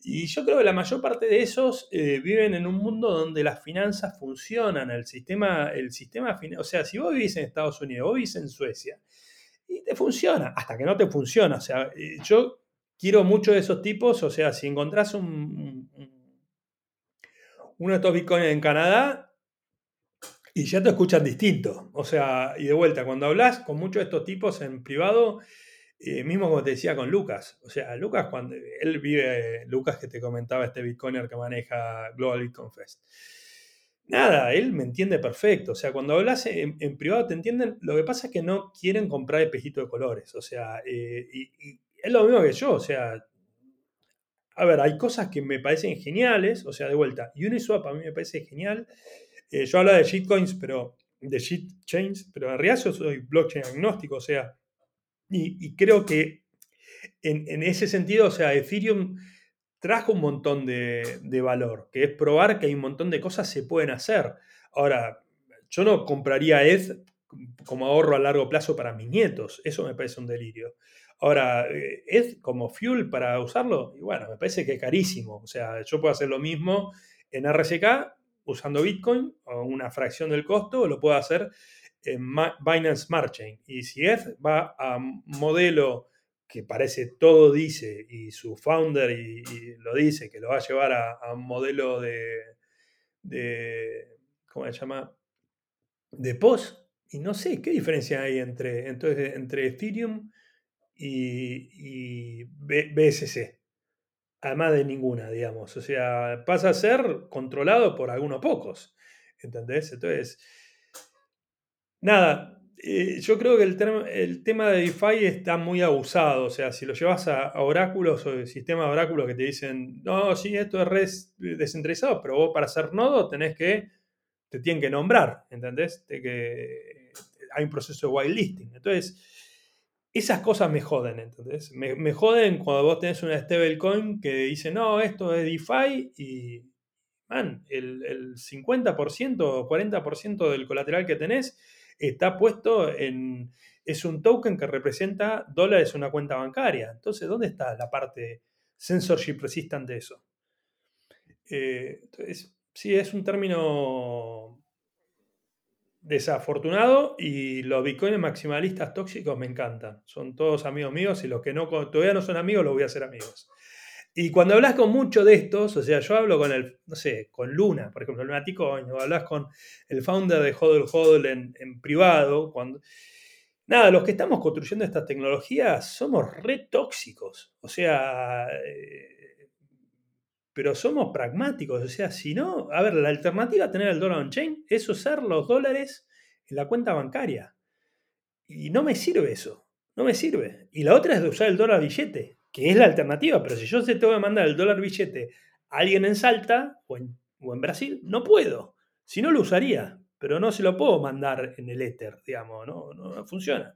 Y yo creo que la mayor parte de esos eh, viven en un mundo donde las finanzas funcionan, el sistema, el sistema, o sea, si vos vivís en Estados Unidos, vos vivís en Suecia, y te funciona, hasta que no te funciona. O sea, eh, yo quiero mucho de esos tipos, o sea, si encontrás un, uno de estos bitcoins en Canadá, y ya te escuchan distinto. O sea, y de vuelta, cuando hablas con muchos de estos tipos en privado, eh, mismo como te decía con Lucas. O sea, Lucas, cuando él vive, Lucas que te comentaba, este Bitcoiner que maneja Global Bitcoin Fest. Nada, él me entiende perfecto. O sea, cuando hablas en, privado te entienden. Lo que pasa es que no quieren comprar espejitos de colores. O sea, eh, y, es lo mismo que yo. O sea, a ver, hay cosas que me parecen geniales. O sea, de vuelta, Uniswap a mí me parece genial. Eh, yo hablo de shitcoins, pero de shitchains, pero en realidad yo soy blockchain agnóstico. O sea, y, creo que en, ese sentido, o sea, Ethereum trajo un montón de, valor, que es probar que hay un montón de cosas que se pueden hacer. Ahora, yo no compraría ETH como ahorro a largo plazo para mis nietos, eso me parece un delirio. Ahora, eh, ETH como fuel para usarlo, y bueno, me parece que es carísimo. O sea, yo puedo hacer lo mismo en RSK usando Bitcoin o una fracción del costo, o lo puedo hacer en Binance Smart Chain. Y si ETH va a modelo que parece todo dice, y su founder y, lo dice, que lo va a llevar a, un modelo de, de, ¿cómo se llama? De POS. Y no sé, ¿qué diferencia hay entre, entonces, entre Ethereum y, BSC? Además de ninguna, digamos. O sea, pasa a ser controlado por algunos pocos. ¿Entendés? Entonces, nada, eh, yo creo que el, tema de DeFi está muy abusado. O sea, si lo llevas a, oráculos o sistemas de oráculos que te dicen, no, sí, esto es red descentralizado, pero vos para hacer nodo tenés que, te tienen que nombrar, ¿entendés? que, hay un proceso de whitelisting. Entonces, esas cosas me joden, ¿entendés? Me, joden cuando vos tenés una stablecoin que dice, no, esto es DeFi y, man, el, el 50% o 40% del colateral que tenés está puesto en, es un token que representa dólares en una cuenta bancaria. Entonces, ¿dónde está la parte censorship resistant de eso? Eh, entonces, sí, es un término desafortunado y los bitcoins maximalistas tóxicos me encantan. Son todos amigos míos y los que no, todavía no son amigos los voy a hacer amigos. Y cuando hablas con muchos de estos, o sea, yo hablo con el, no sé, con Luna, por ejemplo, Lunaticoin, o hablas con el founder de Hodl Hodl en, en privado, cuando... Nada, los que estamos construyendo estas tecnologías somos re tóxicos, o sea, eh, pero somos pragmáticos, o sea, si no, a ver, la alternativa a tener el dólar on-chain es usar los dólares en la cuenta bancaria. Y no me sirve eso, no me sirve. Y la otra es de usar el dólar billete que es la alternativa, pero si yo se tengo que mandar el dólar billete a alguien en Salta o en, Brasil, no puedo. Si no lo usaría, pero no se lo puedo mandar en el Ether, digamos, no, no, funciona.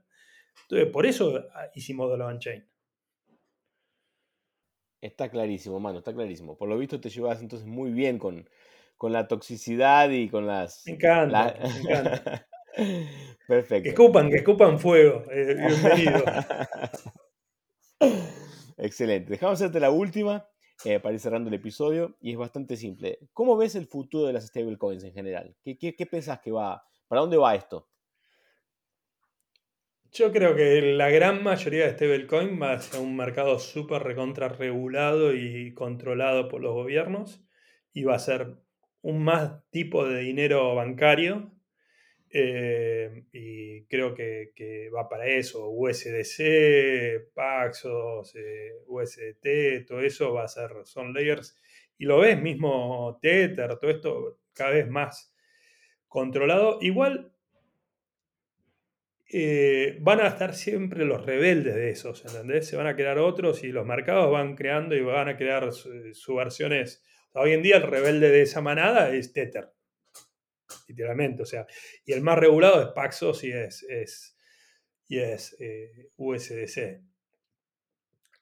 Entonces, por eso ah, hicimos Dollar on-chain. Está clarísimo, mano, está clarísimo. Por lo visto te llevas entonces muy bien con, con la toxicidad y con las... Me encanta, me encanta. Perfecto. Que escupan, que escupan fuego. Eh, bienvenido. Excelente. Dejamos hacerte la última eh, para ir cerrando el episodio y es bastante simple. ¿Cómo ves el futuro de las stablecoins en general? ¿Qué, qué, pensás que va? ¿Para dónde va esto? Yo creo que la gran mayoría de stablecoins va a ser un mercado súper recontra regulado y controlado por los gobiernos y va a ser un más tipo de dinero bancario eh, y creo que, va para eso. USDC, Paxos, eh, USDT, todo eso va a ser, son layers. Y lo ves mismo Tether, todo esto cada vez más controlado. Igual eh, van a estar siempre los rebeldes de esos, ¿entendés? Se van a crear otros y los mercados van creando y van a crear subversiones. hoy en día el rebelde de esa manada es Tether literalmente. O sea, y el más regulado es Paxos y es, y es eh, USDC.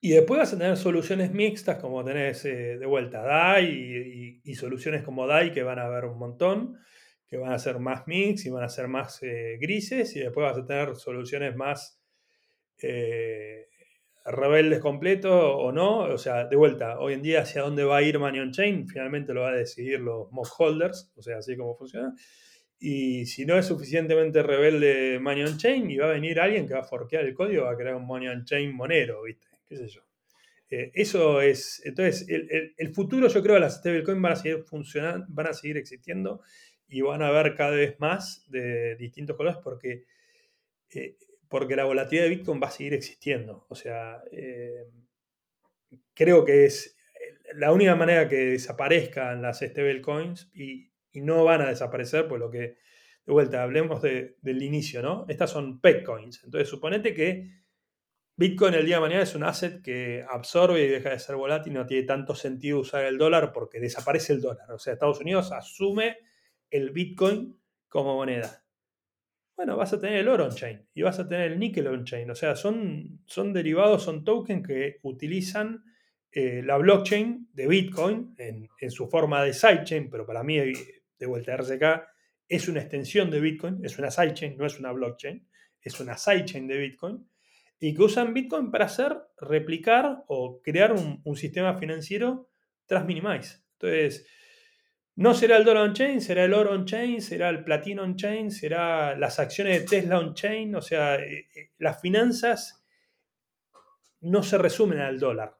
Y después vas a tener soluciones mixtas, como tenés eh, de vuelta DAI y, soluciones como DAI que van a haber un montón, que van a ser más mix y van a ser más eh, grises, y después vas a tener soluciones más rebeldes completos o no. O sea, de vuelta, hoy en día hacia dónde va a ir Money on Chain, finalmente lo va a decidir los mock holders, o sea, así como funciona. Y si no es suficientemente rebelde Money on Chain, y va a venir alguien que va a forquear el código, va a crear un Money on Chain monero, ¿viste? ¿Qué sé yo? Eh, eso es, entonces, el, futuro yo creo que las stablecoins van a seguir funcionando, van a seguir existiendo y van a haber cada vez más de distintos colores porque eh, porque la volatilidad de Bitcoin va a seguir existiendo. O sea, eh, creo que es la única manera que desaparezcan las stablecoins y, y no van a desaparecer, pues lo que, de vuelta, hablemos del inicio, ¿no? Estas son coins. Entonces, suponete que Bitcoin el día de mañana es un asset que absorbe y deja de ser volátil, no tiene tanto sentido usar el dólar porque desaparece el dólar. O sea, Estados Unidos asume el Bitcoin como moneda bueno, vas a tener el oro on-chain y vas a tener el níquel on-chain. O sea, son, son derivados, son tokens que utilizan eh, la blockchain de Bitcoin en, su forma de sidechain, pero para mí, de vuelta a es una extensión de Bitcoin, es una sidechain, no es una blockchain, es una sidechain de Bitcoin, y que usan Bitcoin para hacer, replicar o crear un, un sistema financiero tras Minimize. Entonces, No será el dólar on-chain, será el oro on-chain, será el platino on-chain, será las acciones de Tesla on-chain. O sea, eh, eh, las finanzas no se resumen al dólar.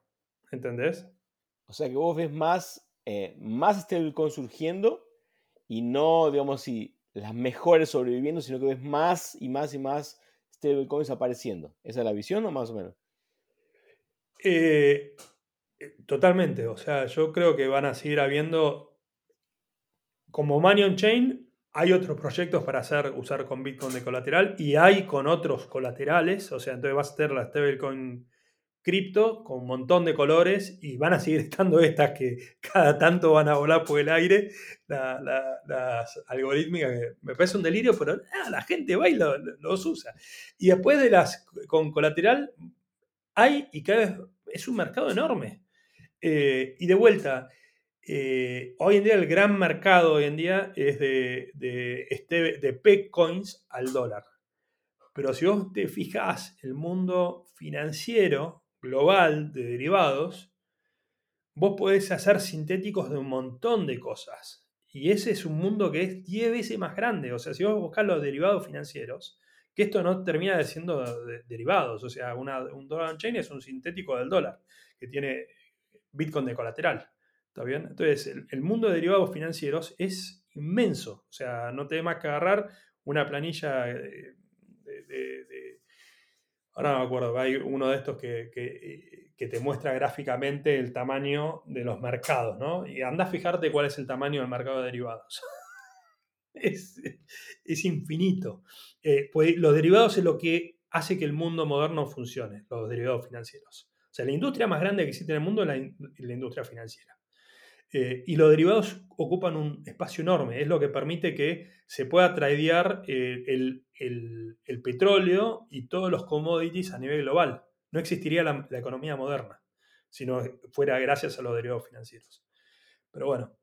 ¿Entendés? O sea que vos ves más, eh, más stablecoin surgiendo y no, digamos, si las mejores sobreviviendo, sino que ves más y más y más stablecoins apareciendo. ¿Esa es la visión o más o menos? totalmente. O sea, yo creo que van a seguir habiendo como Money on Chain, hay otros proyectos para hacer, usar con Bitcoin de colateral y hay con otros colaterales. O sea, entonces vas a tener la stablecoin cripto con un montón de colores y van a seguir estando estas que cada tanto van a volar por el aire, las algorítmicas, me parece un delirio, pero ah, la gente va y los usa. Y después de las con colateral, hay y cada vez es un mercado enorme. Eh, y de vuelta, eh, hoy en día el gran mercado hoy en día es de, de, este, de P-Coins al dólar. Pero si vos te fijas, el mundo financiero global de derivados, vos podés hacer sintéticos de un montón de cosas. Y ese es un mundo que es 10 veces más grande. O sea, si vos buscás los derivados financieros, que esto no termina de siendo derivados. O sea, un dólar on-chain es un sintético del dólar, que tiene Bitcoin de colateral. ¿Está bien? Entonces, el, mundo de derivados financieros es inmenso. O sea, no te más que agarrar una planilla de, ahora no me acuerdo, hay uno de estos que, te muestra gráficamente el tamaño de los mercados, ¿no? Y anda a fijarte cuál es el tamaño del mercado de derivados. es, infinito. Eh, pues los derivados es lo que hace que el mundo moderno funcione, los derivados financieros. O sea, la industria más grande que existe en el mundo es la industria financiera. Eh, y los derivados ocupan un espacio enorme, es lo que permite que se pueda tradear eh, el, petróleo y todos los commodities a nivel global. No existiría la, economía moderna si no fuera gracias a los derivados financieros. Pero bueno,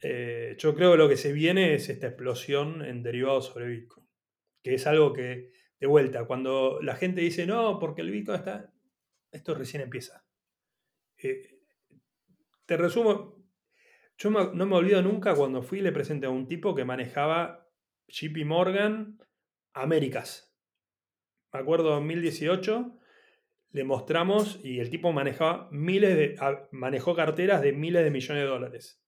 eh, yo creo que lo que se viene es esta explosión en derivados sobre Bitcoin, que es algo que, de vuelta, cuando la gente dice, no, porque el Bitcoin está, esto recién empieza. te resumo, yo no me olvido nunca cuando fui y le presenté a un tipo que manejaba JP Morgan Américas. Me acuerdo en 2018 le mostramos y el tipo manejaba miles de, manejó carteras de miles de millones de dólares.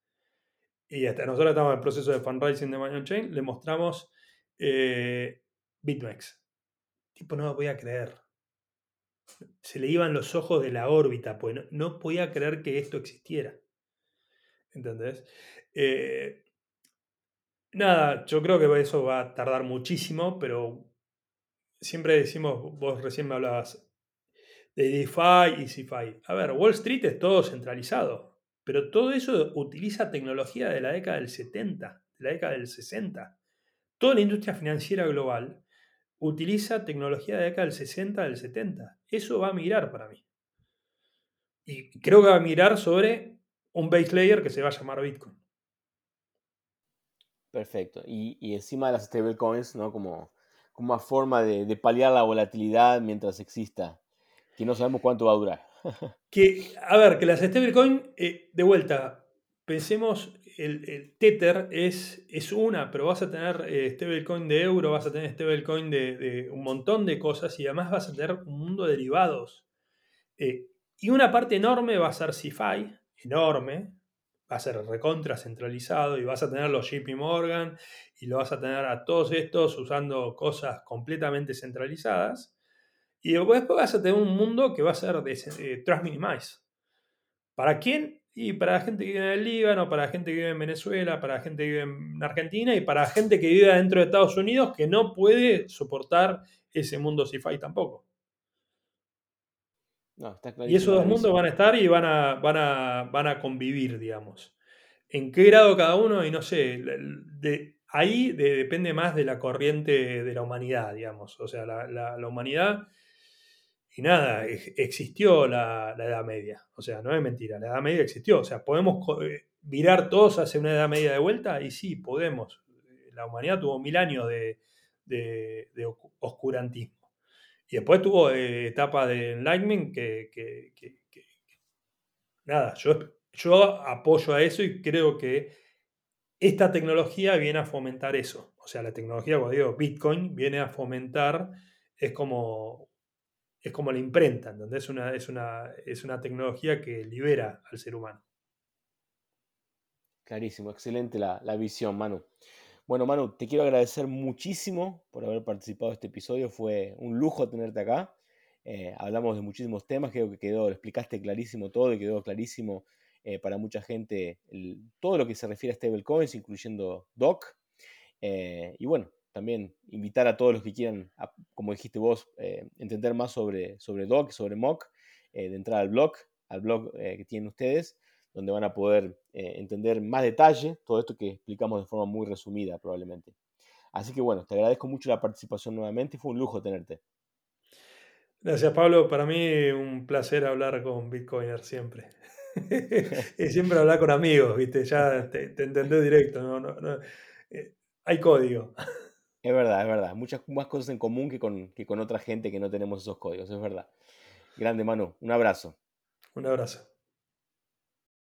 Y hasta nosotros estamos en el proceso de fundraising de Money Chain, le mostramos eh, BitMEX. tipo no lo a creer. Se le iban los ojos de la órbita, pues no podía creer que esto existiera. ¿Entendés? Eh, nada, yo creo que eso va a tardar muchísimo, pero siempre decimos, vos recién me hablabas de DeFi y CeFi. A ver, Wall Street es todo centralizado, pero todo eso utiliza tecnología de la década del 70, de la década del 60. Toda la industria financiera global utiliza tecnología de la década del 60, del 70. Eso va a mirar para mí. Y creo que va a mirar sobre un base layer que se va a llamar Bitcoin. Perfecto. Y, encima de las stablecoins, ¿no? Como, como una forma de, paliar la volatilidad mientras exista, que no sabemos cuánto va a durar. que, a ver, que las stablecoins, eh, de vuelta, pensemos, el, Tether es, es, una, pero vas a tener eh, stablecoin de euro, vas a tener stablecoin de, de un montón de cosas y además vas a tener un mundo de derivados. Eh, y una parte enorme va a ser CeFi, enorme, va a ser recontra centralizado y vas a tener los JP Morgan y lo vas a tener a todos estos usando cosas completamente centralizadas. Y después vas a tener un mundo que va a ser de eh, Trust Minimize. ¿Para quién? Y para la gente que vive en el Líbano, para la gente que vive en Venezuela, para la gente que vive en Argentina y para la gente que vive dentro de Estados Unidos que no puede soportar ese mundo CIFI tampoco y esos dos mundos van a estar y van a, van a, van a convivir, digamos. ¿En qué grado cada uno? Y no sé, de, ahí depende más de la corriente de la humanidad, digamos. O sea, la, humanidad, y nada, existió la, Edad Media. O sea, no es mentira, la Edad Media existió. O sea, ¿podemos eh, virar todos hacia una Edad Media de vuelta? Y sí, podemos. La humanidad tuvo mil años de, de, de oscurantismo. Y después tuvo eh, etapa de Enlightenment que, nada, yo, yo apoyo a eso y creo que esta tecnología viene a fomentar eso. O sea, la tecnología, cuando digo Bitcoin, viene a fomentar, es como, es como la imprenta, ¿entendés? Es una, es, una, es una tecnología que libera al ser humano. Clarísimo, excelente la, visión, Manu. Bueno, Manu, te quiero agradecer muchísimo por haber participado en este episodio. Fue un lujo tenerte acá. Eh, hablamos de muchísimos temas, creo que quedó, explicaste clarísimo todo y quedó clarísimo eh, para mucha gente todo lo que se refiere a stablecoins, incluyendo DOC. Eh, y bueno, también invitar a todos los que quieran, como dijiste vos, entender más sobre, sobre DOC, sobre MOC, de entrar al blog, al blog que tienen ustedes, donde van a poder entender más detalle todo esto que explicamos de forma muy resumida probablemente. Así que bueno, te agradezco mucho la participación nuevamente y fue un lujo tenerte. Gracias Pablo, para mí un placer hablar con Bitcoiner siempre. y siempre hablar con amigos, ¿viste? Ya te, entendés directo, ¿no? Eh, hay código. Es verdad, es verdad. Muchas más cosas en común que con, que con otra gente que no tenemos esos códigos, es verdad. Grande Manu, un abrazo. Un abrazo.